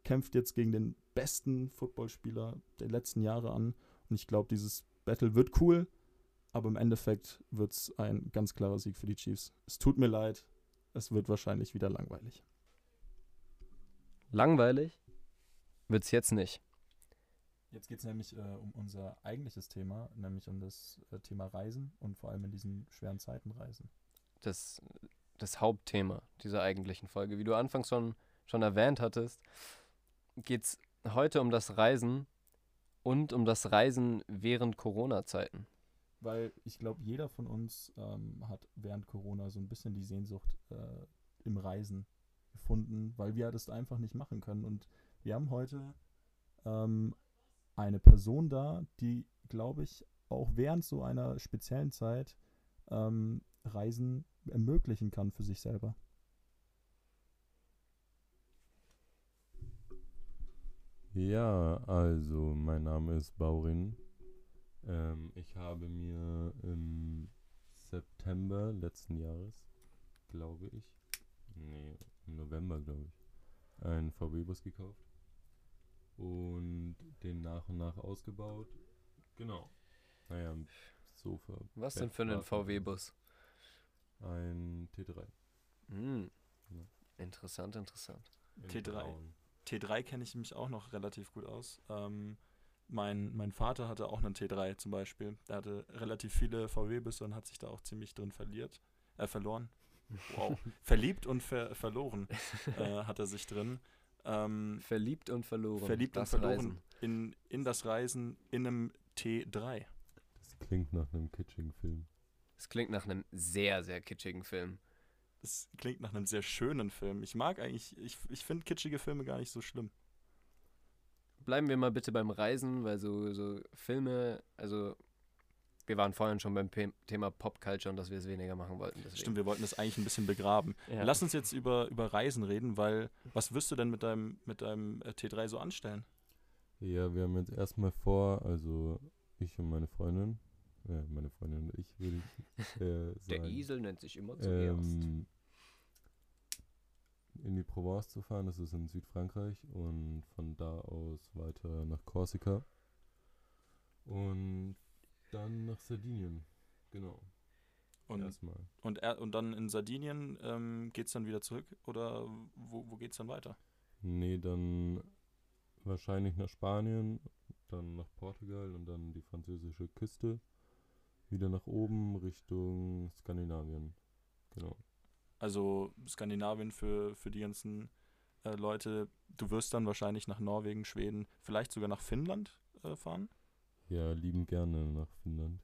S2: kämpft jetzt gegen den besten Footballspieler der letzten Jahre an. Und ich glaube, dieses Battle wird cool, aber im Endeffekt wird es ein ganz klarer Sieg für die Chiefs. Es tut mir leid, es wird wahrscheinlich wieder langweilig.
S1: Langweilig wird's jetzt nicht.
S2: Jetzt geht es nämlich äh, um unser eigentliches Thema, nämlich um das äh, Thema Reisen und vor allem in diesen schweren Zeiten Reisen.
S1: Das, das Hauptthema dieser eigentlichen Folge. Wie du anfangs schon, schon erwähnt hattest, geht's heute um das Reisen und um das Reisen während Corona-Zeiten.
S2: Weil ich glaube, jeder von uns ähm, hat während Corona so ein bisschen die Sehnsucht äh, im Reisen gefunden, weil wir das einfach nicht machen können. Und wir haben heute ähm, eine Person da, die, glaube ich, auch während so einer speziellen Zeit ähm, Reisen ermöglichen kann für sich selber.
S4: Ja, also mein Name ist Baurin. Ähm, ich habe mir im September letzten Jahres, glaube ich, nee, im November, glaube ich, einen VW-Bus gekauft und den nach und nach ausgebaut. Genau. Naja, Sofa.
S1: Was denn für einen. VW-Bus?
S4: Ein T3.
S1: Hm.
S4: Ja.
S1: Interessant, interessant.
S4: in
S2: T3.
S4: Braun.
S2: T3 kenne ich mich auch noch relativ gut aus. Ähm, mein, mein Vater hatte auch einen T3 zum Beispiel. Der hatte relativ viele VW-Busse und hat sich da auch ziemlich drin verliert, äh, verloren. Wow. Verliebt und ver verloren äh, hat er sich drin. Ähm,
S1: Verliebt und verloren.
S2: verliebt
S1: das
S2: und verloren
S1: Reisen.
S2: in, in das Reisen in einem T3.
S4: Das klingt nach einem kitschigen Film.
S1: Das klingt nach einem sehr, sehr kitschigen Film.
S2: Das klingt nach einem sehr schönen Film. Ich mag eigentlich, ich, ich finde kitschige Filme gar nicht so schlimm.
S1: Bleiben wir mal bitte beim Reisen, weil so, so Filme, also wir waren vorhin schon beim Pe Thema Popculture und dass wir es weniger machen wollten. Deswegen.
S2: Stimmt, wir wollten das eigentlich ein bisschen begraben.
S1: Ja.
S2: Lass uns jetzt über, über Reisen reden, weil was wirst du denn mit deinem, mit deinem äh, T3 so anstellen?
S4: Ja, wir haben jetzt erstmal vor, also ich und meine Freundin, äh, meine Freundin und ich, würde ich äh, sagen.
S1: nennt sich immer
S4: ähm, in die Provence zu fahren, das ist in Südfrankreich und von da aus weiter nach Korsika und dann nach Sardinien, genau.
S2: Und,
S4: Erstmal.
S2: und, er, und dann in Sardinien ähm, geht es dann wieder zurück oder wo, wo geht es dann weiter?
S4: Nee, dann wahrscheinlich nach Spanien, dann nach Portugal und dann die französische Küste, wieder nach oben Richtung Skandinavien. Genau.
S2: Also Skandinavien für, für die ganzen äh, Leute. Du wirst dann wahrscheinlich nach Norwegen, Schweden, vielleicht sogar nach Finnland äh, fahren.
S4: Ja, lieben gerne nach Finnland.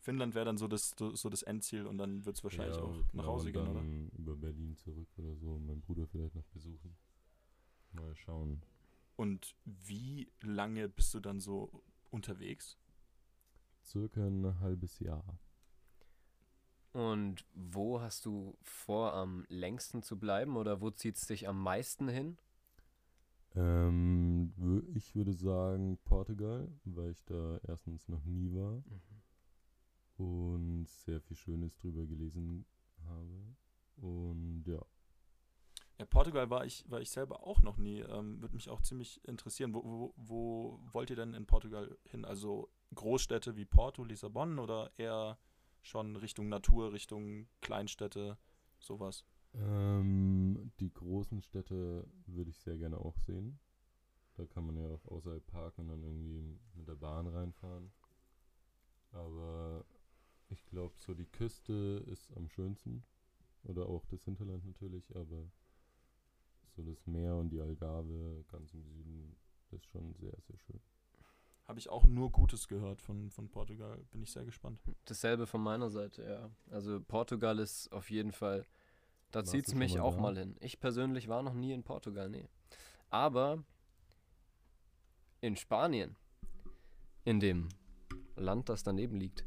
S2: Finnland wäre dann so das, so das Endziel und dann wird es wahrscheinlich
S4: ja,
S2: auch
S4: genau,
S2: nach Hause
S4: und
S2: gehen, oder?
S4: dann über Berlin zurück oder so, und meinen Bruder vielleicht noch besuchen. Mal schauen.
S2: Und wie lange bist du dann so unterwegs?
S4: Circa ein halbes Jahr.
S1: Und wo hast du vor, am längsten zu bleiben oder wo zieht es dich am meisten hin?
S4: Ähm, ich würde sagen Portugal, weil ich da erstens noch nie war und sehr viel Schönes drüber gelesen habe. Und ja,
S2: Ja, Portugal war ich, war ich selber auch noch nie. Ähm, Würde mich auch ziemlich interessieren. Wo, wo, wo wollt ihr denn in Portugal hin? Also Großstädte wie Porto, Lissabon oder eher schon Richtung Natur, Richtung Kleinstädte, sowas?
S4: Ähm, die großen Städte würde ich sehr gerne auch sehen. Da kann man ja auch außerhalb parken und dann irgendwie mit der Bahn reinfahren. Aber ich glaube, so die Küste ist am schönsten. Oder auch das Hinterland natürlich, aber so das Meer und die Algarve ganz im Süden ist schon sehr, sehr schön.
S2: Habe ich auch nur Gutes gehört von, von Portugal. Bin ich sehr gespannt.
S1: Dasselbe von meiner Seite, ja. Also Portugal ist auf jeden Fall, da zieht es mich
S4: mal
S1: auch
S4: da?
S1: mal hin. Ich persönlich war noch nie in Portugal, nee. Aber in Spanien, in dem Land, das daneben liegt,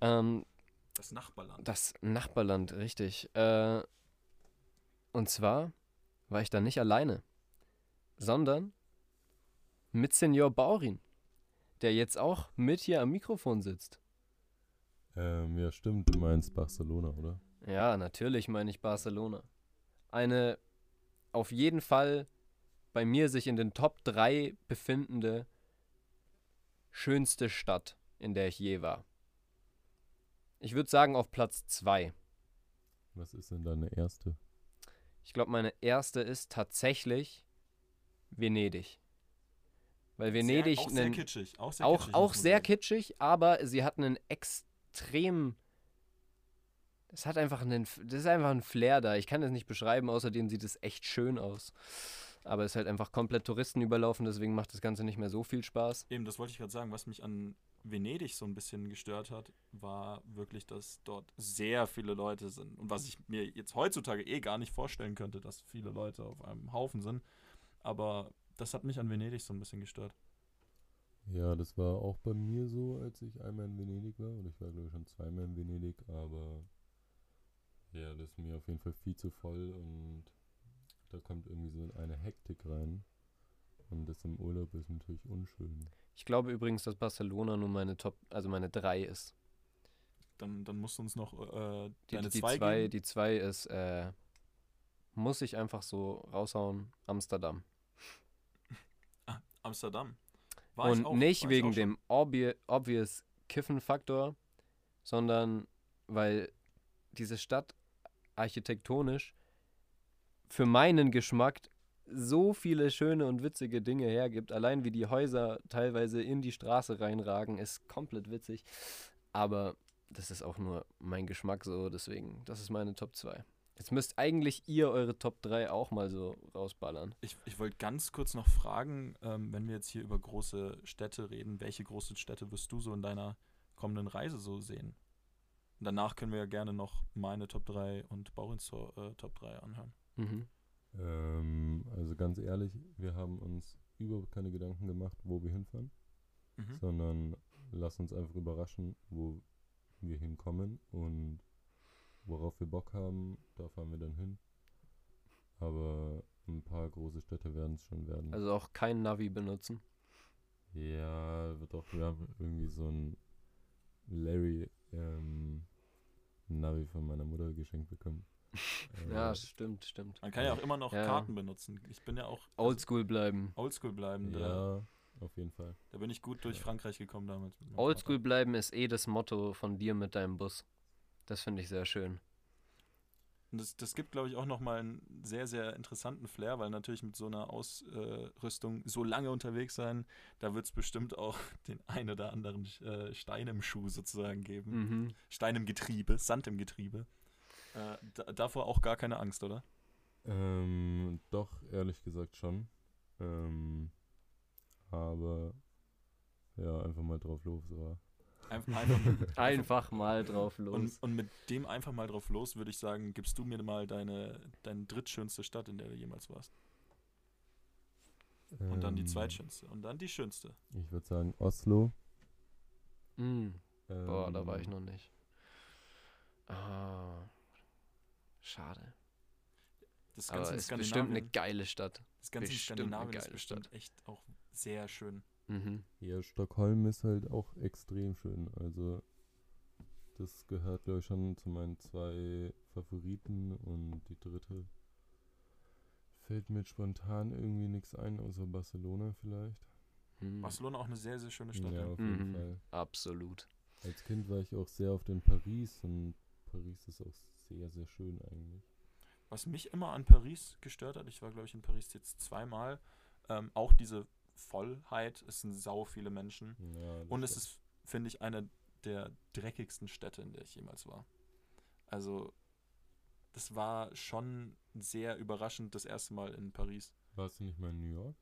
S1: ähm,
S2: Das Nachbarland.
S1: das Nachbarland, richtig. Äh, und zwar war ich da nicht alleine, sondern mit Senior Baurin, der jetzt auch mit hier am Mikrofon sitzt.
S4: Ähm, ja, stimmt, du meinst Barcelona, oder?
S1: Ja, natürlich meine ich Barcelona. Eine auf jeden Fall bei mir sich in den Top 3 befindende schönste Stadt, in der ich je war. Ich würde sagen auf Platz 2.
S4: Was ist denn deine erste?
S1: Ich glaube, meine erste ist tatsächlich Venedig. Weil Venedig
S2: sehr, auch sehr
S1: einen-
S2: kitschig. Auch sehr,
S1: auch,
S2: kitschig,
S1: auch sehr kitschig, aber sie hat einen extrem. Es hat einfach einen. Das ist einfach ein Flair da. Ich kann das nicht beschreiben, außerdem sieht es echt schön aus. Aber es ist halt einfach komplett Touristen überlaufen, deswegen macht das Ganze nicht mehr so viel Spaß.
S2: Eben, das wollte ich gerade sagen. Was mich an Venedig so ein bisschen gestört hat, war wirklich, dass dort sehr viele Leute sind. Und was ich mir jetzt heutzutage eh gar nicht vorstellen könnte, dass viele Leute auf einem Haufen sind. Aber das hat mich an Venedig so ein bisschen gestört.
S4: Ja, das war auch bei mir so, als ich einmal in Venedig war. Und ich war, glaube ich, schon zweimal in Venedig, aber ja, das ist mir auf jeden Fall viel zu voll und da kommt irgendwie so eine Hektik rein. Und das im Urlaub ist natürlich unschön.
S1: Ich glaube übrigens, dass Barcelona nur meine Top, also meine 3 ist.
S2: Dann, dann musst du uns noch äh,
S1: Die,
S2: deine
S1: die,
S2: zwei
S1: zwei,
S2: geben.
S1: die zwei ist, äh, muss ich einfach so raushauen, Amsterdam.
S2: Amsterdam. War
S1: Und
S2: auch-
S1: nicht wegen dem obvi obvious Kiffen-Faktor, sondern weil diese Stadt architektonisch für meinen Geschmack so viele schöne und witzige Dinge hergibt. Allein wie die Häuser teilweise in die Straße reinragen, ist komplett witzig. Aber das ist auch nur mein Geschmack so, deswegen, das ist meine Top 2. Jetzt müsst eigentlich ihr eure Top 3 auch mal so rausballern.
S2: Ich, ich wollte ganz kurz noch fragen, ähm, wenn wir jetzt hier über große Städte reden, welche großen Städte wirst du so in deiner kommenden Reise so sehen? Und danach können wir ja gerne noch meine Top 3 und Baurins äh, Top 3 anhören.
S1: Mhm.
S4: Ähm, also ganz ehrlich, wir haben uns überhaupt keine Gedanken gemacht, wo wir hinfahren,
S2: Mhm.
S4: sondern lass uns einfach überraschen, wo wir hinkommen und worauf wir Bock haben, da fahren wir dann hin. Aber ein paar große Städte werden es schon werden.
S1: Also auch kein Navi benutzen.
S4: Ja, wird auch, wir haben irgendwie so ein Larry ähm, Navi von meiner Mutter geschenkt bekommen. Äh,
S1: Ja, stimmt, stimmt.
S2: Man kann ja auch immer noch
S1: Ja.
S2: Karten benutzen. Ich bin ja auch also
S1: Oldschool bleiben.
S2: oldschool bleiben. Da,
S4: ja, auf jeden Fall.
S2: da bin ich gut durch Frankreich gekommen damals.
S1: Oldschool bleiben ist eh das Motto von dir mit deinem Bus. Das finde ich sehr schön.
S2: Und das, das gibt, glaube ich, auch nochmal einen sehr, sehr interessanten Flair, weil natürlich mit so einer Ausrüstung so lange unterwegs sein, da wird es bestimmt auch den ein oder anderen äh, Stein im Schuh sozusagen geben.
S1: Mhm.
S2: Stein im Getriebe, Sand im Getriebe. Äh, da, davor auch gar keine Angst, oder?
S4: Ähm, doch, ehrlich gesagt schon. Ähm, aber ja, einfach mal drauf los, war.
S2: Einf einfach,
S1: Einfach mal drauf los.
S2: und, und mit dem einfach mal drauf los, würde ich sagen, gibst du mir mal deine, deine drittschönste Stadt, in der du jemals warst. Und dann die
S4: Ähm,
S2: zweitschönste. Und dann die schönste.
S4: Ich würde sagen Oslo.
S1: Mm. Boah, da war ich
S4: Ähm,
S1: noch nicht. Ah. Schade.
S2: Das
S1: Aber
S2: ganze
S1: es ist bestimmt eine geile Stadt.
S2: das ganze
S1: bestimmt eine
S2: Skandinavien ist
S1: geile
S2: bestimmt
S1: Stadt.
S2: echt auch sehr schön.
S1: Mhm.
S4: Ja, Stockholm ist halt auch extrem schön. Also, das gehört, glaube ich, schon zu meinen zwei Favoriten. Und die dritte fällt mir spontan irgendwie nichts ein, außer Barcelona vielleicht.
S1: Mhm.
S2: Barcelona auch eine sehr, sehr schöne Stadt.
S4: Ja,
S2: Ja.
S4: auf jeden
S1: Mhm.
S4: Fall.
S1: Absolut.
S4: Als Kind war ich auch sehr oft in Paris und Paris ist auch sehr, sehr schön eigentlich.
S2: Was mich immer an Paris gestört hat, ich war, glaube ich, in Paris jetzt zweimal, ähm, auch diese Vollheit, es sind sau viele Menschen.
S4: Ja,
S2: Und es ist, finde ich, eine der dreckigsten Städte, in der ich jemals war. Also, das war schon sehr überraschend, das erste Mal in Paris.
S4: Warst du nicht mal in New York?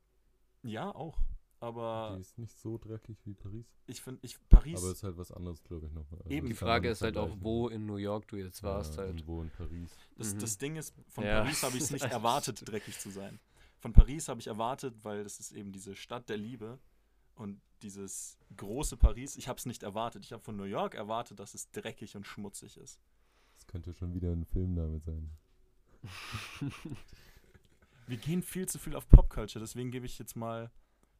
S2: Ja, auch. Aber
S4: Die ist nicht so dreckig wie Paris.
S2: ich finde, ich, Paris,
S4: Aber es ist halt was anderes, glaube ich, nochmal. Also
S2: Eben,
S1: Die Frage ist halt auch, wo in New York du jetzt warst
S4: ja,
S1: halt.
S4: Und wo in Paris.
S2: das,
S1: Mhm.
S2: das Ding ist, von
S1: Ja.
S2: Paris habe ich es nicht erwartet, dreckig zu sein. Von Paris habe ich erwartet, weil das ist eben diese Stadt der Liebe und dieses große Paris. Ich habe es nicht erwartet. Ich habe von New York erwartet, dass es dreckig und schmutzig ist.
S4: Das könnte schon wieder ein Filmname sein.
S2: Wir gehen viel zu viel auf Popculture, deswegen gebe ich jetzt mal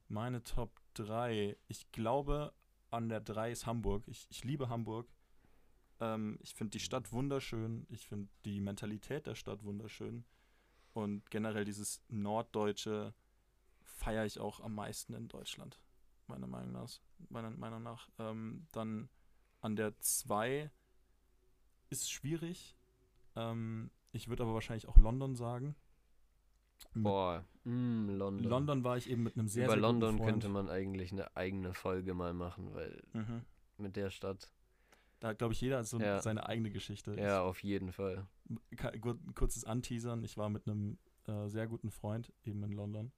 S2: meine Top 3. Ich glaube, an der 3 ist Hamburg. Ich, ich liebe Hamburg. Ähm, ich finde die Stadt wunderschön. Ich finde die Mentalität der Stadt wunderschön. Und generell dieses Norddeutsche feiere ich auch am meisten in Deutschland, meiner Meinung nach. Meiner Meinung nach. Ähm, dann an der 2 ist schwierig. Ähm, ich würde aber wahrscheinlich auch London sagen.
S1: Boah, mm, London.
S2: London war ich eben mit einem sehr,
S1: Über
S2: sehr guten
S1: London könnte man eigentlich eine eigene Folge mal machen, weil
S2: Mhm.
S1: mit der Stadt.
S2: Da hat, glaube ich, jeder so
S1: Ja.
S2: seine eigene Geschichte.
S1: Ja, auf jeden Fall.
S2: Ich, kurzes Anteasern. Ich war mit einem äh, sehr guten Freund eben in London.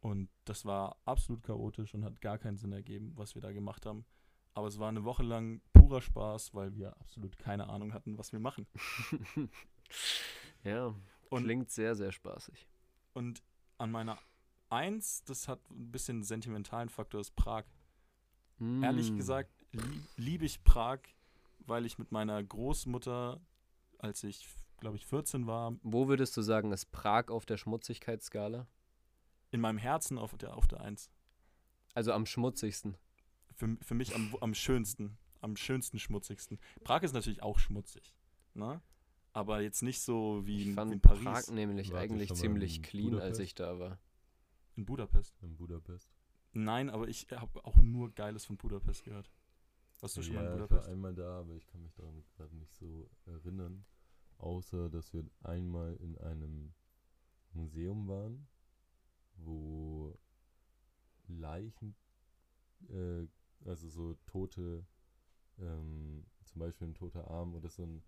S2: Und das war absolut chaotisch und hat gar keinen Sinn ergeben, was wir da gemacht haben. Aber es war eine Woche lang purer Spaß, weil wir absolut keine Ahnung hatten, was wir machen.
S1: ja,
S2: Und-
S1: klingt sehr, sehr spaßig.
S2: Und an meiner Eins, das hat ein bisschen sentimentalen Faktor, ist Prag. Ehrlich
S1: Mm.
S2: gesagt lieb, liebe ich Prag, weil ich mit meiner Großmutter, als ich, glaube ich, 14 war,
S1: Wo würdest du sagen, ist Prag auf der Schmutzigkeitsskala?
S2: in meinem Herzen auf der, auf der Eins.
S1: Also am schmutzigsten.
S2: Für, für mich am, am schönsten, am schönsten schmutzigsten. Prag ist natürlich auch schmutzig, ne? Aber jetzt nicht so wie,
S1: Ich
S2: in,
S1: fand
S2: wie in Paris,
S1: Prag nämlich
S4: Warte,
S1: eigentlich ziemlich clean, als
S4: Budapest?
S1: ich da war.
S2: in Budapest.
S4: In Budapest.
S2: Nein, aber ich habe auch nur Geiles von Budapest gehört. Warst du schon mal
S4: ja,
S2: in
S4: ich war
S2: Budapest?
S4: einmal da, aber ich kann mich daran gerade nicht so erinnern. Außer, dass wir einmal in einem Museum waren, wo Leichen, äh, also so tote, ähm, zum Beispiel ein toter Arm oder so ein,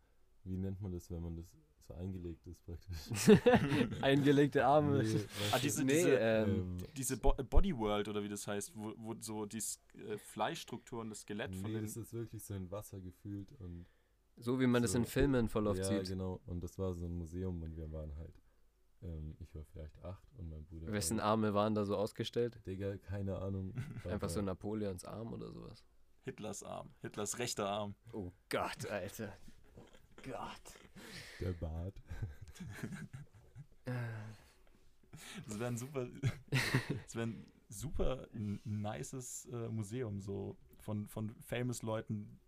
S4: wie nennt man das, wenn man das so eingelegt ist praktisch?
S1: Eingelegte Arme.
S4: Nee,
S2: Ah, diese-
S1: nee,
S2: diese,
S1: ähm,
S4: ähm,
S2: Diese Bo Body World oder wie das heißt, wo, wo so die äh, Fleischstruktur und das Skelett von
S4: nee,
S2: den.
S4: das ist wirklich so in Wasser gefühlt und
S1: so wie man das in
S4: so-
S1: Filmen voll oft
S4: ja,
S1: sieht.
S4: genau. Und das war so ein Museum und wir waren halt, ähm, ich war vielleicht acht und mein Bruder.
S1: Wessen
S4: war,
S1: Arme waren da so ausgestellt?
S4: Digga, keine Ahnung.
S1: Einfach so Napoleons Arm oder sowas.
S2: Hitlers Arm. Hitlers rechter Arm.
S1: Oh Gott, Alter. Gott.
S4: Der Bart.
S2: Das wäre ein super, das wäre ein super nices äh, Museum, so von, von famous Leuten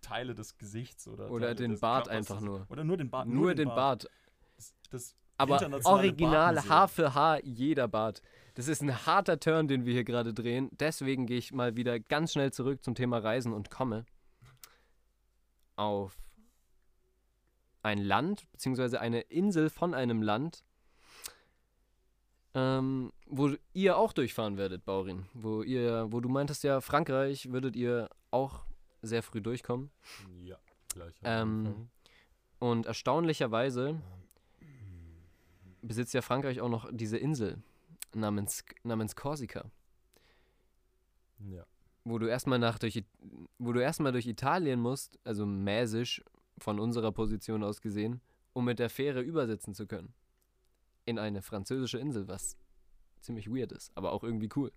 S2: Teile des Gesichts oder
S1: Oder
S2: Teile
S1: den
S2: des
S1: Bart
S2: Körpers
S1: einfach nur.
S2: Oder nur den Bart.
S1: Nur den Bart.
S2: Das, das
S1: Aber original
S2: Bartmuseum.
S1: Haar für Haar jeder Bart. Das ist ein harter Turn, den wir hier gerade drehen. Deswegen gehe ich mal wieder ganz schnell zurück zum Thema Reisen und komme auf ein Land, beziehungsweise eine Insel von einem Land, ähm, wo ihr auch durchfahren werdet, Baurin. Wo ihr, wo du meintest ja, Frankreich würdet ihr auch sehr früh durchkommen.
S4: Ja, gleich
S1: Ähm. Und erstaunlicherweise besitzt ja Frankreich auch noch diese Insel namens, namens Korsika,
S4: Ja.
S1: wo du erstmal nach durch wo du erstmal durch Italien musst, also mäßig von unserer Position aus gesehen, um mit der Fähre übersetzen zu können. In eine französische Insel, was ziemlich weird ist, aber auch irgendwie cool.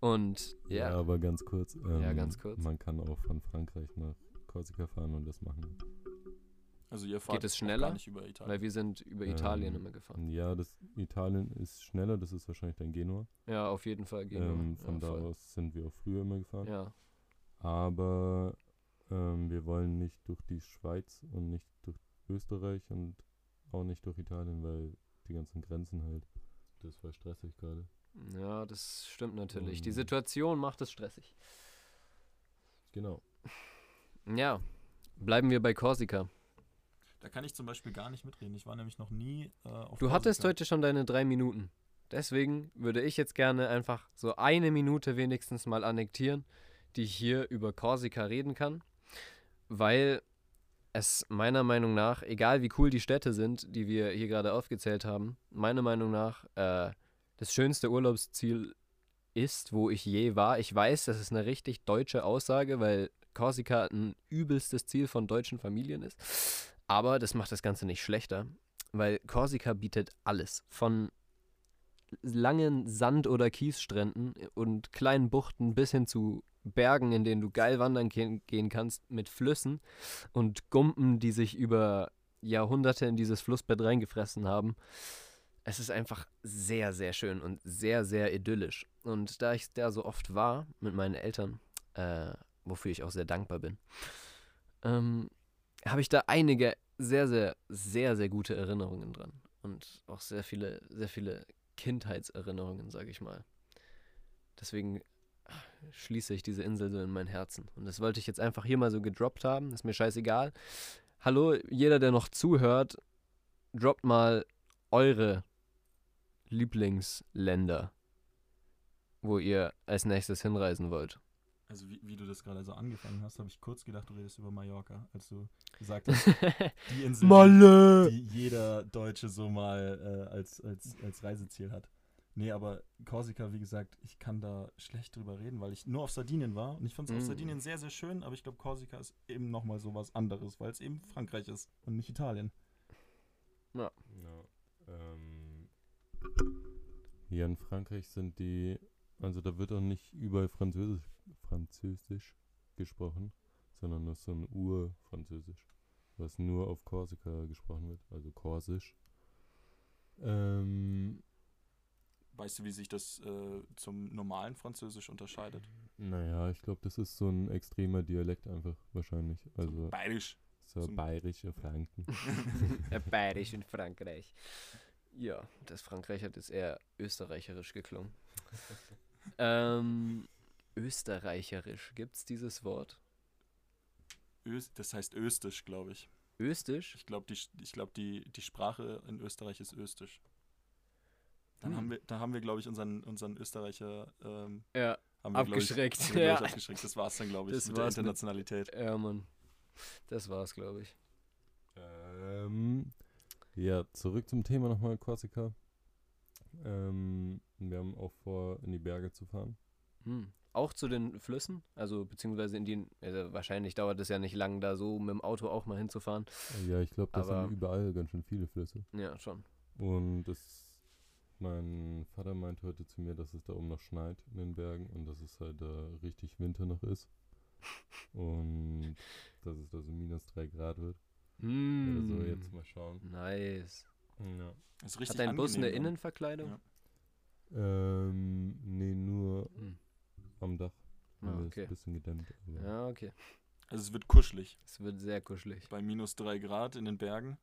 S1: Und
S4: ja.
S1: ja,
S4: aber ganz kurz. Ähm,
S1: Ja, ganz kurz.
S4: Man kann auch von Frankreich nach Korsika fahren und das machen.
S2: Also ihr fahrt
S1: es
S2: auch
S1: schneller?
S2: Nicht über Italien.
S1: weil wir sind über Italien
S4: Ähm,
S1: immer gefahren.
S4: Ja, das Italien ist schneller, das ist wahrscheinlich dann Genua.
S1: Ja, auf jeden Fall. Genua.
S4: Ähm, von
S1: ja,
S4: da
S1: voll.
S4: aus sind wir auch früher immer gefahren.
S1: Ja,
S4: Aber ähm, wir wollen nicht durch die Schweiz und nicht durch Österreich und auch nicht durch Italien, weil die ganzen Grenzen halt. Das war stressig gerade.
S1: ja, das stimmt natürlich. Die
S4: Ähm.
S1: Situation macht es stressig.
S4: Genau.
S1: Ja, bleiben wir bei Korsika.
S2: Da kann ich zum Beispiel gar nicht mitreden. Ich war nämlich noch nie äh, auf
S1: Du hattest
S2: Korsika.
S1: heute schon deine drei Minuten. Deswegen würde ich jetzt gerne einfach so eine Minute wenigstens mal annektieren, die ich hier über Korsika reden kann, weil es meiner Meinung nach, egal wie cool die Städte sind, die wir hier gerade aufgezählt haben, meiner Meinung nach äh, das schönste Urlaubsziel ist, wo ich je war. Ich weiß, das ist eine richtig deutsche Aussage, weil Korsika ein übelstes Ziel von deutschen Familien ist. Aber das macht das Ganze nicht schlechter, weil Korsika bietet alles. Von langen Sand- oder Kiesstränden und kleinen Buchten bis hin zu Bergen, in denen du geil wandern gehen, kannst, mit Flüssen und Gumpen, die sich über Jahrhunderte in dieses Flussbett reingefressen haben. Es ist einfach sehr, sehr schön und sehr, sehr idyllisch. Und da ich da so oft war mit meinen Eltern, äh, wofür ich auch sehr dankbar bin, ähm, habe ich da einige sehr, sehr, sehr, sehr gute Erinnerungen dran. Und auch sehr viele, sehr viele Kindheitserinnerungen, sage ich mal. Deswegen schließe ich diese Insel so in mein Herzen. Und das wollte ich jetzt einfach hier mal so gedroppt haben. Ist mir scheißegal. Hallo, jeder, der noch zuhört, droppt mal eure Lieblingsländer, wo ihr als nächstes hinreisen wollt.
S2: Also wie, wie du das gerade so angefangen hast, habe ich kurz gedacht, du redest über Mallorca, als du gesagt hast, die Insel,
S1: Malle!
S2: die jeder Deutsche so mal äh, als, als, als Reiseziel hat. Nee, aber Korsika, wie gesagt, ich kann da schlecht drüber reden, weil ich nur auf Sardinien war und ich fand es auf
S1: Mm.
S2: Sardinien sehr, sehr schön, aber ich glaube, Korsika ist eben nochmal so was anderes, weil es eben Frankreich ist und nicht Italien.
S4: Ja. Ähm, hier in Frankreich sind die, also da wird auch nicht überall Französisch, Französisch gesprochen, sondern nur so ein Urfranzösisch, was nur auf Korsika gesprochen wird, also Korsisch. Ähm,
S2: Weißt du, wie sich das äh, zum normalen Französisch unterscheidet?
S4: naja, ich glaube, das ist so ein extremer Dialekt einfach wahrscheinlich. Also
S2: Bayerisch.
S4: so bayerische Franken.
S1: Bayerisch in Frankreich. Ja, das Frankreich hat jetzt eher österreicherisch geklungen. ähm, österreicherisch, gibt's dieses Wort?
S2: Ös das heißt Östisch, glaube ich.
S1: Östisch?
S2: Ich glaube, die, ich glaub, die, die Sprache in Österreich ist Östisch. Dann
S1: Hm.
S2: haben wir, da haben wir, glaube ich, unseren, unseren Österreicher ähm,
S1: Ja,
S2: haben wir,
S1: Abgeschreckt,
S2: Ich, haben wir,
S1: ja.
S2: abgeschreckt. Das war es dann, glaube ich,
S1: Das
S2: mit der
S1: war's mit-
S2: Internationalität.
S1: ja, Mann. Das war's, glaube ich.
S4: Ähm, ja, zurück zum Thema nochmal, Korsika. Ähm, wir haben auch vor, in die Berge zu fahren.
S1: Hm. Auch zu den Flüssen? Also, beziehungsweise in die. Also wahrscheinlich dauert es ja nicht lang, da so mit dem Auto auch mal hinzufahren.
S4: Ja, ich glaube, das
S1: Aber-
S4: sind überall ganz schön viele Flüsse.
S1: Ja, schon.
S4: Und das, mein Vater meinte heute zu mir, dass es da oben noch schneit in den Bergen und dass es halt da richtig Winter noch ist. Und dass es da so minus 3 Grad wird.
S1: Mm.
S4: Oder so, jetzt mal schauen.
S1: Nice.
S4: Ja.
S5: Ist richtig
S1: Hat dein Bus eine
S5: dann.
S1: Innenverkleidung?
S5: Ja.
S4: Ähm, nee, nur
S1: Hm.
S4: am Dach.
S1: Ah, okay.
S4: Ist ein bisschen gedämmt. Aber
S1: Ja, okay.
S5: Also es wird kuschelig.
S1: Es wird sehr kuschelig.
S5: Bei minus 3 Grad in den Bergen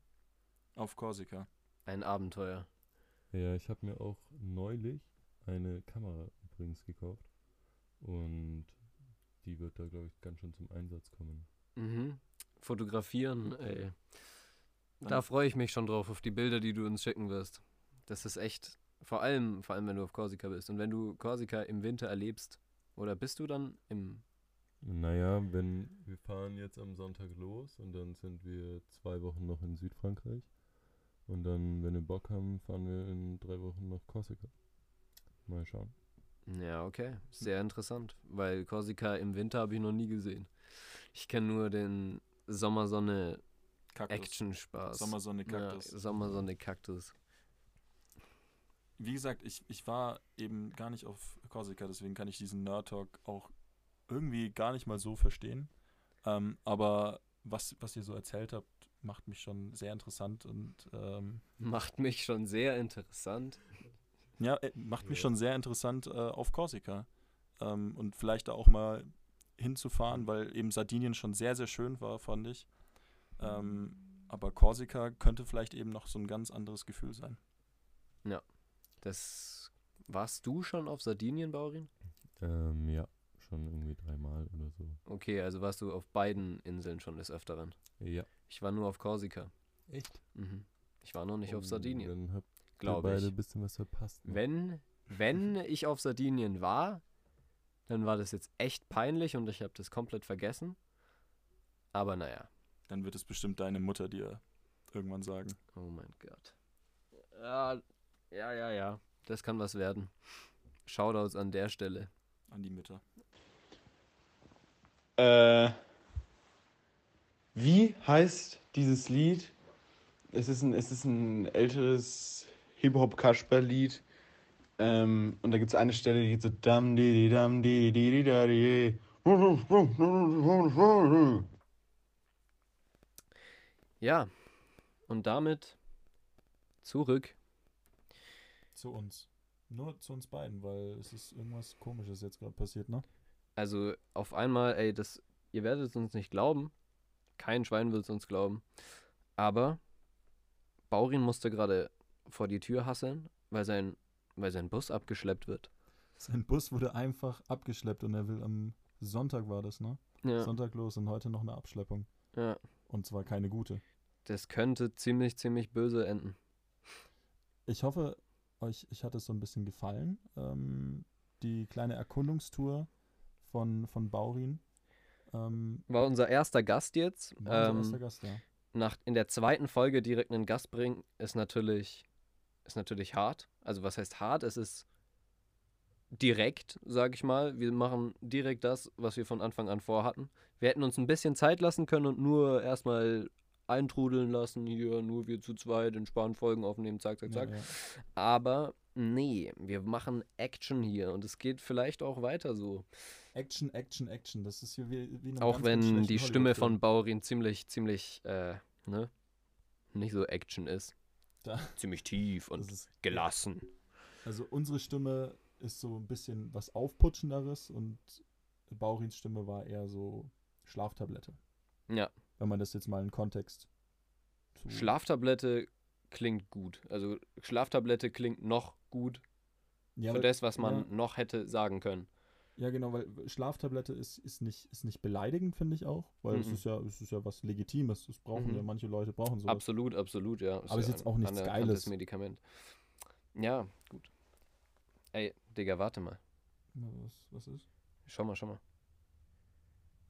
S5: auf Korsika.
S1: Ein Abenteuer.
S4: Ja, ich habe mir auch neulich eine Kamera übrigens gekauft. Und die wird da, glaube ich, ganz schön zum Einsatz kommen.
S1: Mhm. Fotografieren, ey. Da freue ich mich schon drauf, auf die Bilder, die du uns schicken wirst. Das ist echt, vor allem, vor allem, wenn du auf Korsika bist. Und wenn du Korsika im Winter erlebst, oder bist du dann im,
S4: Naja, wenn wir fahren jetzt am Sonntag los und dann sind wir zwei Wochen noch in Südfrankreich. Und dann, wenn wir Bock haben, fahren wir in drei Wochen nach Korsika. Mal schauen.
S1: ja, okay, sehr interessant, weil Korsika im Winter habe ich noch nie gesehen. Ich kenne nur den Sommersonne
S5: Kaktus.
S1: Action-Spaß.
S5: Sommersonne Kaktus.
S1: Ja, Sommersonne Kaktus.
S5: Wie gesagt, ich, ich war eben gar nicht auf Korsika, deswegen kann ich diesen Nerd Talk auch irgendwie gar nicht mal so verstehen. Ähm, aber was, was ihr so erzählt habt, macht mich schon sehr interessant und ähm,
S1: Macht mich schon sehr interessant.
S5: ja, äh, macht mich
S4: Ja.
S5: schon sehr interessant äh, auf Korsika. Ähm, und vielleicht da auch mal hinzufahren, weil eben Sardinien schon sehr, sehr schön war, fand ich. Ähm, aber Korsika könnte vielleicht eben noch so ein ganz anderes Gefühl sein.
S1: Das warst du schon auf Sardinien, Baurin?
S4: Ähm, ja, schon irgendwie dreimal oder so.
S1: Okay, also warst du auf beiden Inseln schon des Öfteren.
S4: Ja.
S1: Ich war nur auf Korsika.
S4: Echt?
S1: Mhm. Ich war noch nicht auf
S4: Oh,
S1: Sardinien,
S4: Dann habt ihr
S1: glaube
S4: beide ein bisschen was verpasst. ne?
S1: Wenn, wenn ich auf Sardinien war, dann war das jetzt echt peinlich und ich habe das komplett vergessen. Aber naja.
S5: Dann wird es bestimmt deine Mutter dir irgendwann sagen.
S1: Oh mein Gott. Ja, ja, ja, ja. Das kann was werden. Shoutouts an der Stelle.
S5: An die Mütter.
S6: Äh, wie heißt dieses Lied? Es ist ein, es ist ein älteres Hip-Hop-Kasper-Lied. Ähm, und da gibt es eine Stelle, die geht so dam di di dam di di di da di.
S1: Ja. Und damit zurück.
S2: Zu uns. Nur zu uns beiden, weil es ist irgendwas Komisches jetzt gerade passiert, ne?
S1: Also auf einmal, ey, das, ihr werdet es uns nicht glauben. Kein Schwein wird es uns glauben. Aber Baurin musste gerade vor die Tür hasseln, weil sein, weil sein Bus abgeschleppt wird.
S2: Sein Bus wurde einfach abgeschleppt und er will am Sonntag war das, ne?
S1: Ja,
S2: Sonntag los und heute noch eine Abschleppung.
S1: ja.
S2: Und zwar keine gute.
S1: Das könnte ziemlich, ziemlich böse enden.
S2: Ich hoffe, euch, euch hat es so ein bisschen gefallen. Ähm, die kleine Erkundungstour von, von Baurin. Ähm,
S1: War unser erster Gast jetzt.
S2: war unser
S1: Ähm,
S2: erster Gast, ja.
S1: nach, in der zweiten Folge direkt einen Gast bringen, ist natürlich, ist natürlich hart. Also was heißt hart? Es ist direkt, sag ich mal. Wir machen direkt das, was wir von Anfang an vorhatten. Wir hätten uns ein bisschen Zeit lassen können und nur erstmal eintrudeln lassen, hier nur wir zu zweit entspannt Folgen aufnehmen, zack, zack, zack.
S2: Ja, ja.
S1: Aber nee, wir machen Action hier und es geht vielleicht auch weiter so.
S2: Action, Action, Action. Das ist hier wie, wie
S1: Auch wenn die Stimme von Baurin ziemlich, ziemlich, äh, ne? Nicht so Action ist.
S2: Da-
S1: Ziemlich tief und gelassen.
S2: Also unsere Stimme ist so ein bisschen was Aufputschenderes und Baurins Stimme war eher so Schlaftablette.
S1: Ja,
S2: Wenn man das jetzt mal in Kontext
S1: Schlaftablette klingt gut. Also Schlaftablette klingt noch gut
S2: ja,
S1: für
S2: weil-
S1: das, was man
S2: ja.
S1: noch hätte sagen können.
S2: Ja, genau, weil Schlaftablette ist, ist, nicht, ist nicht beleidigend, finde ich auch. Weil es
S1: Mhm.
S2: ist ja, es ist ja was Legitimes. Das brauchen
S1: Mhm.
S2: ja, manche Leute brauchen sowas.
S1: Absolut, absolut, ja.
S2: Aber ist
S1: ja
S2: jetzt auch nichts Geiles.
S1: Medikament. Ja, gut. Ey, Digga, warte mal.
S2: Na, Was, was ist?
S1: Schau mal, schau mal.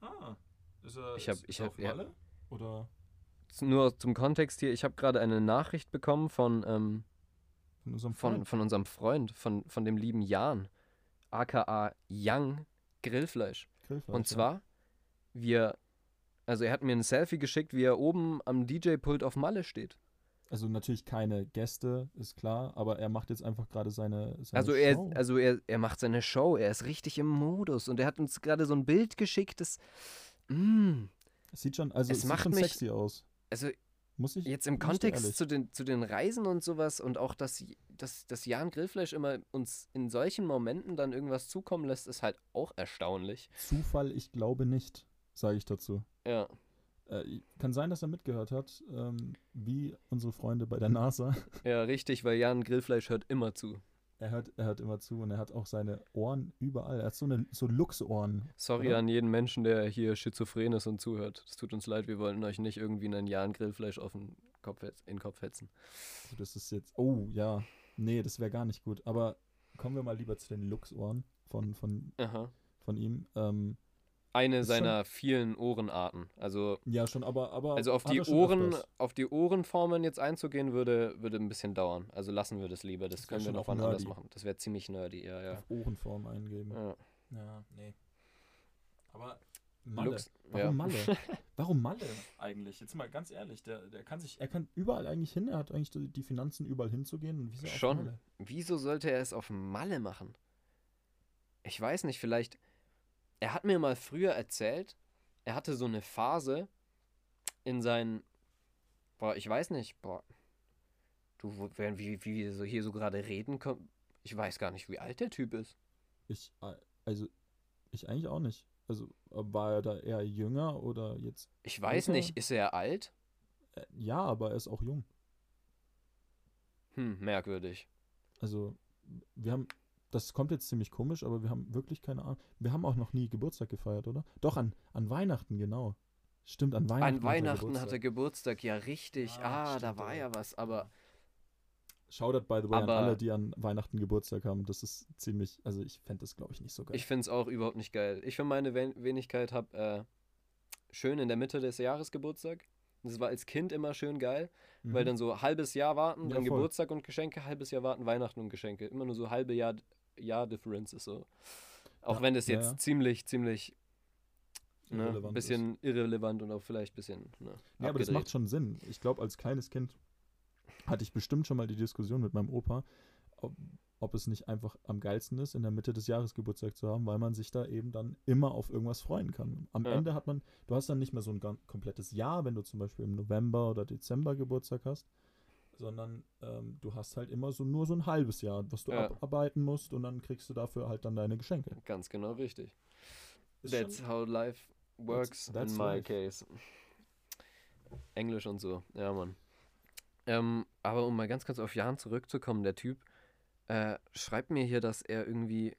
S5: Ah. Ist er,
S1: Ich hab-
S5: ist,
S1: ich
S5: ist
S1: hab-
S5: auf
S1: ja.
S5: Malle?
S2: Oder
S1: Nur zum Kontext hier, ich habe gerade eine Nachricht bekommen von, ähm,
S2: von unserem
S1: von,
S2: Freund?
S1: von unserem Freund, von, von dem lieben Jan, aka Young Grillfleisch.
S2: Grillfleisch,
S1: Und
S2: ja.
S1: zwar, wir, also er hat mir ein Selfie geschickt, wie er oben am DJ-Pult auf Malle steht.
S2: Also natürlich keine Gäste, ist klar, aber er macht jetzt einfach gerade seine, seine
S1: Also er,
S2: Show.
S1: also er, er macht seine Show, er ist richtig im Modus und er hat uns gerade so ein Bild geschickt, das, Mm,
S2: Es sieht schon, also
S1: Es
S2: es, sieht
S1: macht
S2: schon
S1: mich-
S2: sexy aus.
S1: Also
S2: Muss ich.
S1: jetzt im Kontext zu den, zu den Reisen und sowas und auch, dass, dass, dass Jan Grillfleisch immer uns in solchen Momenten dann irgendwas zukommen lässt, ist halt auch erstaunlich.
S2: Zufall, ich glaube nicht, sage ich dazu.
S1: Ja.
S2: Äh, kann sein, dass er mitgehört hat, ähm, wie unsere Freunde bei der NASA.
S1: Ja, richtig, weil Jan Grillfleisch hört immer zu.
S2: Er hört, er hört immer zu und er hat auch seine Ohren überall. Er hat so eine so Luchsohren.
S1: Sorry
S2: Oder?
S1: an jeden Menschen, der hier schizophren ist und zuhört. Es tut uns leid, wir wollten euch nicht irgendwie einen Jan Grillfleisch auf den Kopf, in den Kopf hetzen.
S2: Das ist jetzt. Oh, ja. Nee, das wäre gar nicht gut. Aber kommen wir mal lieber zu den Luchsohren von, von,
S1: Aha.
S2: von ihm. Ähm,
S1: Eine
S2: Ist schon-
S1: seiner vielen Ohrenarten. Also,
S2: ja, schon, aber. aber
S1: also auf die
S2: schon
S1: Ohren,
S2: öfters.
S1: auf die Ohrenformen jetzt einzugehen, würde, würde ein bisschen dauern. Also lassen wir das lieber. Das,
S2: Das
S1: können wir
S2: schon
S1: noch wann anders machen. Das wäre ziemlich nerdy, ja, ja.
S2: Auf Ohrenform eingeben.
S1: ja.
S2: Ja, nee. Aber Malle.
S1: Lux,
S2: Warum
S1: ja.
S2: Malle? Warum Malle eigentlich? Jetzt mal ganz ehrlich, der, der kann sich, er kann überall eigentlich hin, er hat eigentlich die Finanzen überall hinzugehen. Und wieso
S1: Schon.
S2: Malle?
S1: Wieso sollte er es auf Malle machen? Ich weiß nicht, vielleicht. Er hat mir mal früher erzählt, er hatte so eine Phase in seinen. Boah, ich weiß nicht, boah. Du, wie, wie wir so hier so gerade reden, ich weiß gar nicht, wie alt der Typ ist.
S2: Ich, äh, also, ich eigentlich auch nicht. Also, war er da eher jünger oder jetzt?
S1: Ich weiß
S2: Alter.
S1: nicht, ist er alt?
S2: Äh, ja, aber er ist auch jung.
S1: Hm, merkwürdig.
S2: Also, wir haben, das kommt jetzt ziemlich komisch, aber wir haben wirklich keine Ahnung. Wir haben auch noch nie Geburtstag gefeiert, oder? Doch, an, an Weihnachten, genau. Stimmt, an Weihnachten.
S1: An Weihnachten
S2: Geburtstag.
S1: hat er Geburtstag, ja, richtig.
S2: Ja,
S1: ah, da war
S2: ja.
S1: was, aber.
S2: Shoutout by the way
S1: Aber-
S2: an alle, die an Weihnachten Geburtstag haben. Das ist ziemlich, also ich fände das, glaube ich, nicht so geil.
S1: Ich finde es auch überhaupt nicht geil. Ich für meine Wen Wenigkeit habe äh, schön in der Mitte des Jahres Geburtstag. Das war als Kind immer schön geil, weil
S2: Mhm.
S1: dann so halbes Jahr warten,
S2: Ja,
S1: dann
S2: voll.
S1: Geburtstag und Geschenke, halbes Jahr warten, Weihnachten und Geschenke. Immer nur so halbe Jahr, Jahr Difference ist so. Auch
S2: Ja,
S1: wenn das jetzt
S2: ja.
S1: ziemlich, ziemlich ne, ein bisschen irrelevant und auch vielleicht ein bisschen ne,
S2: Ja, aber das macht schon Sinn. Ich glaube, als kleines Kind hatte ich bestimmt schon mal die Diskussion mit meinem Opa, ob, ob es nicht einfach am geilsten ist, in der Mitte des Jahres Geburtstag zu haben, weil man sich da eben dann immer auf irgendwas freuen kann. Am
S1: Ja.
S2: Ende hat man, du hast dann nicht mehr so ein komplettes Jahr, wenn du zum Beispiel im November oder Dezember Geburtstag hast, sondern ähm, du hast halt immer so nur so ein halbes Jahr, was du
S1: Ja.
S2: abarbeiten musst und dann kriegst du dafür halt dann deine Geschenke.
S1: Ganz genau richtig.
S2: Ist
S1: That's
S2: schon-
S1: how life works
S2: that's
S1: in my
S2: life.
S1: case. Englisch und so, ja, Mann. Ähm, aber um mal ganz kurz auf Jan zurückzukommen, der Typ äh, schreibt mir hier, dass er irgendwie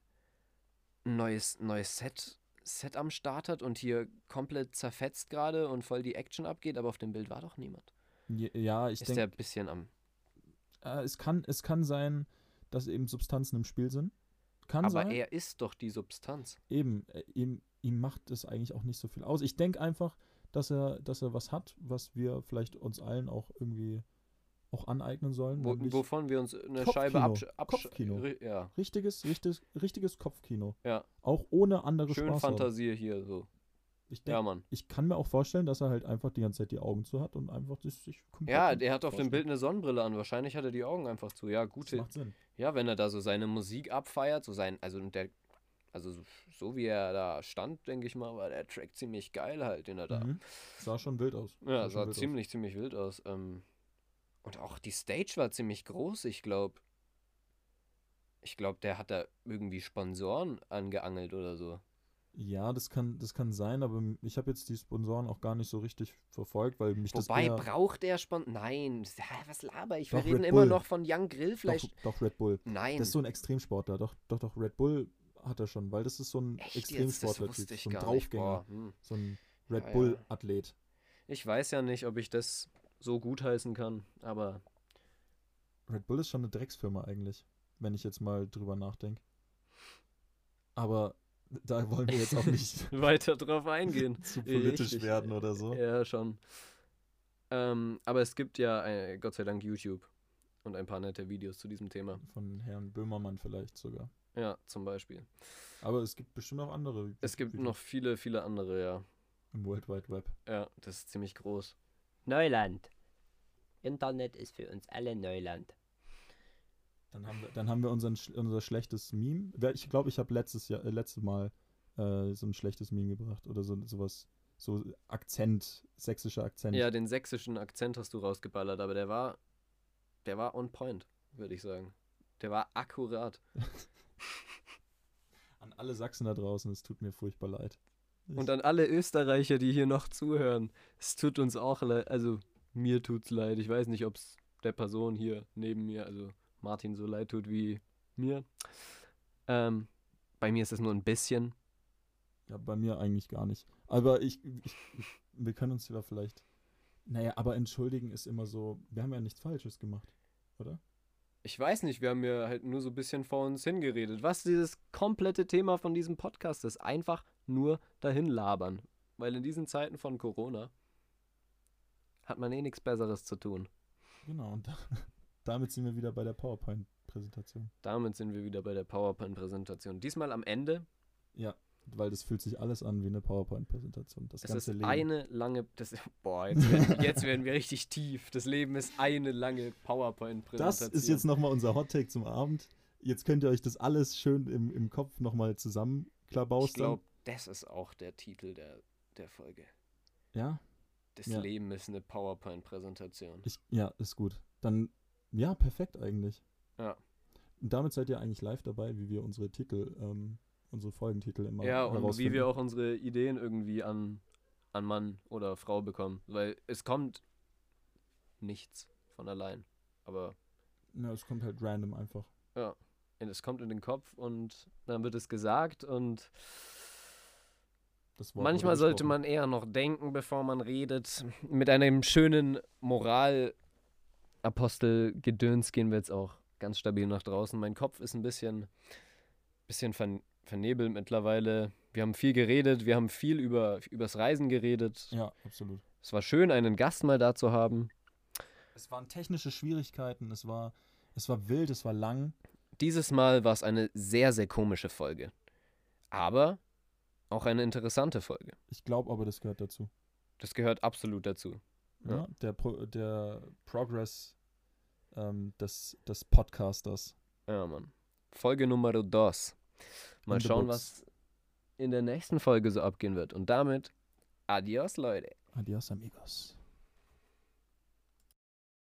S1: ein neues, neues Set, Set am Start hat und hier komplett zerfetzt gerade und voll die Action abgeht, aber auf dem Bild war doch niemand.
S2: Ja, ich
S1: Ist
S2: denke,
S1: der ein bisschen am.
S2: äh, es, kann, es kann sein, dass eben Substanzen im Spiel sind. Kann
S1: Aber
S2: sein.
S1: er ist doch die Substanz.
S2: Eben, äh, ihm, ihm macht es eigentlich auch nicht so viel aus. Ich denke einfach, dass er, dass er was hat, was wir vielleicht uns allen auch irgendwie auch aneignen sollen.
S1: Wo, wovon wir uns eine
S2: Kopfkino.
S1: Scheibe absch absch
S2: Kopfkino.
S1: ri- Ja,
S2: richtiges, richtiges, richtiges Kopfkino.
S1: Ja.
S2: Auch ohne andere
S1: schön
S2: Spaß. haben.
S1: Fantasie hier so.
S2: Ich,
S1: Ja,
S2: denk,
S1: Mann.
S2: ich kann mir auch vorstellen, dass er halt einfach die ganze Zeit die Augen zu hat und einfach das sich komplett
S1: Ja, der hat auf dem. Bild eine Sonnenbrille an. Wahrscheinlich hat er die Augen einfach zu. Ja,
S2: Das
S1: gute.
S2: macht Sinn.
S1: Ja, wenn er da so seine Musik abfeiert, so sein, also der, also so- so wie er da stand, denke ich mal, war der Track ziemlich geil halt, den er da.
S2: Mhm. Sah schon wild aus.
S1: Ja,
S2: schon
S1: sah
S2: wild aus.
S1: ziemlich, ziemlich wild aus. Ähm, und auch die Stage war ziemlich groß, ich glaube. Ich glaube, der hat da irgendwie Sponsoren angeangelt oder so.
S2: Ja, das kann, das kann sein, aber ich habe jetzt die Sponsoren auch gar nicht so richtig verfolgt, weil mich das
S1: Wobei, braucht der Sponsor. Nein, was laber ich? Wir
S2: Doch,
S1: reden
S2: Red
S1: immer
S2: Bull.
S1: noch von Young Grillfleisch.
S2: doch, doch Red Bull.
S1: Nein.
S2: Das ist so ein Extremsportler. Doch, doch, doch, Red Bull hat er schon, weil das ist so ein Extremsportler-Typ, so ein. Draufgänger,
S1: hm.
S2: so ein Red
S1: ja.
S2: Bull-Athlet.
S1: Ich weiß ja nicht, ob ich das so gutheißen kann, aber
S2: Red Bull ist schon eine Drecksfirma eigentlich, wenn ich jetzt mal drüber nachdenke. Aber da wollen wir jetzt auch nicht
S1: weiter drauf eingehen.
S2: zu politisch
S1: Richtig.
S2: werden oder so.
S1: Ja, schon. Ähm, aber es gibt ja äh, Gott sei Dank YouTube und ein paar nette Videos zu diesem Thema.
S2: Von Herrn Böhmermann vielleicht sogar.
S1: Ja, zum Beispiel.
S2: Aber es gibt bestimmt auch andere.
S1: Es gibt
S2: Videos
S1: noch viele, viele andere, ja.
S2: Im World Wide Web.
S1: Ja, das ist ziemlich groß.
S7: Neuland. Internet ist für uns alle Neuland.
S2: Dann haben wir, dann haben wir unseren, unser schlechtes Meme. Ich glaube, ich habe letztes Jahr, äh, letztes Mal äh, so ein schlechtes Meme gebracht oder so sowas. so Akzent, sächsischer Akzent.
S1: Ja, den sächsischen Akzent hast du rausgeballert, aber der war, der war on point, würde ich sagen. Der war akkurat.
S2: An alle Sachsen da draußen, es tut mir furchtbar leid.
S1: Und an alle Österreicher, die hier noch zuhören, es tut uns auch leid, also mir tut's leid. Ich weiß nicht, ob es der Person hier neben mir, also Martin, so leid tut wie mir. Ähm, bei mir ist es nur ein bisschen.
S2: Ja, bei mir eigentlich gar nicht. Aber ich, ich wir können uns ja vielleicht. Naja, aber entschuldigen ist immer so, wir haben ja nichts Falsches gemacht, oder?
S1: Ich weiß nicht, wir haben ja halt nur so ein bisschen vor uns hingeredet. Was dieses komplette Thema von diesem Podcast ist, einfach nur dahin labern. Weil in diesen Zeiten von Corona hat man eh nichts Besseres zu tun.
S2: Genau, und da, damit sind wir wieder bei der PowerPoint-Präsentation.
S1: Damit sind wir wieder bei der PowerPoint-Präsentation. Diesmal am Ende.
S2: Ja, weil das fühlt sich alles an wie eine PowerPoint-Präsentation. Das
S1: Es
S2: ganze
S1: ist
S2: Leben.
S1: eine lange. Das, boah, jetzt werden, jetzt werden wir richtig tief. Das Leben ist eine lange
S2: das
S1: PowerPoint-Präsentation.
S2: ist jetzt nochmal unser Hot-Take zum Abend. Jetzt könnt ihr euch das alles schön im, im Kopf nochmal
S1: Ich
S2: zusammenklabaustern.
S1: glaube, das ist auch der Titel der, der Folge.
S2: Ja,
S1: Das
S2: Ja.
S1: Leben ist eine PowerPoint-Präsentation.
S2: ich, ja, ist gut. Dann, ja, perfekt eigentlich.
S1: Ja.
S2: Und damit seid ihr eigentlich live dabei, wie wir unsere Titel, ähm, unsere Folgentitel immer
S1: Ja, und wie wir auch unsere Ideen irgendwie an, an Mann oder Frau bekommen. Weil es kommt nichts von allein. Aber
S2: Ja, es kommt halt random einfach.
S1: es kommt in den Kopf und dann wird es gesagt und manchmal sollte man eher noch denken, bevor man redet. Mit einem schönen Moral-Apostel-Gedöns gehen wir jetzt auch ganz stabil nach draußen. Mein Kopf ist ein bisschen, bisschen vern vernebelt mittlerweile. Wir haben viel geredet, wir haben viel über übers Reisen geredet.
S2: Ja, absolut.
S1: Es war schön, einen Gast mal da zu haben.
S2: Es waren technische Schwierigkeiten, es war, es war wild, es war lang.
S1: Dieses Mal war es eine sehr, sehr komische Folge. Aber auch eine interessante Folge.
S2: Ich glaube aber, das gehört dazu.
S1: Das gehört absolut dazu.
S2: Ja.
S1: Ja.
S2: Der, Pro der Progress ähm, des, des Podcasters.
S1: Ja, Mann. Folge Nummer dos. Mal
S2: In the
S1: schauen, was in der nächsten Folge so abgehen wird. Und damit, adios, Leute.
S2: Adios, amigos.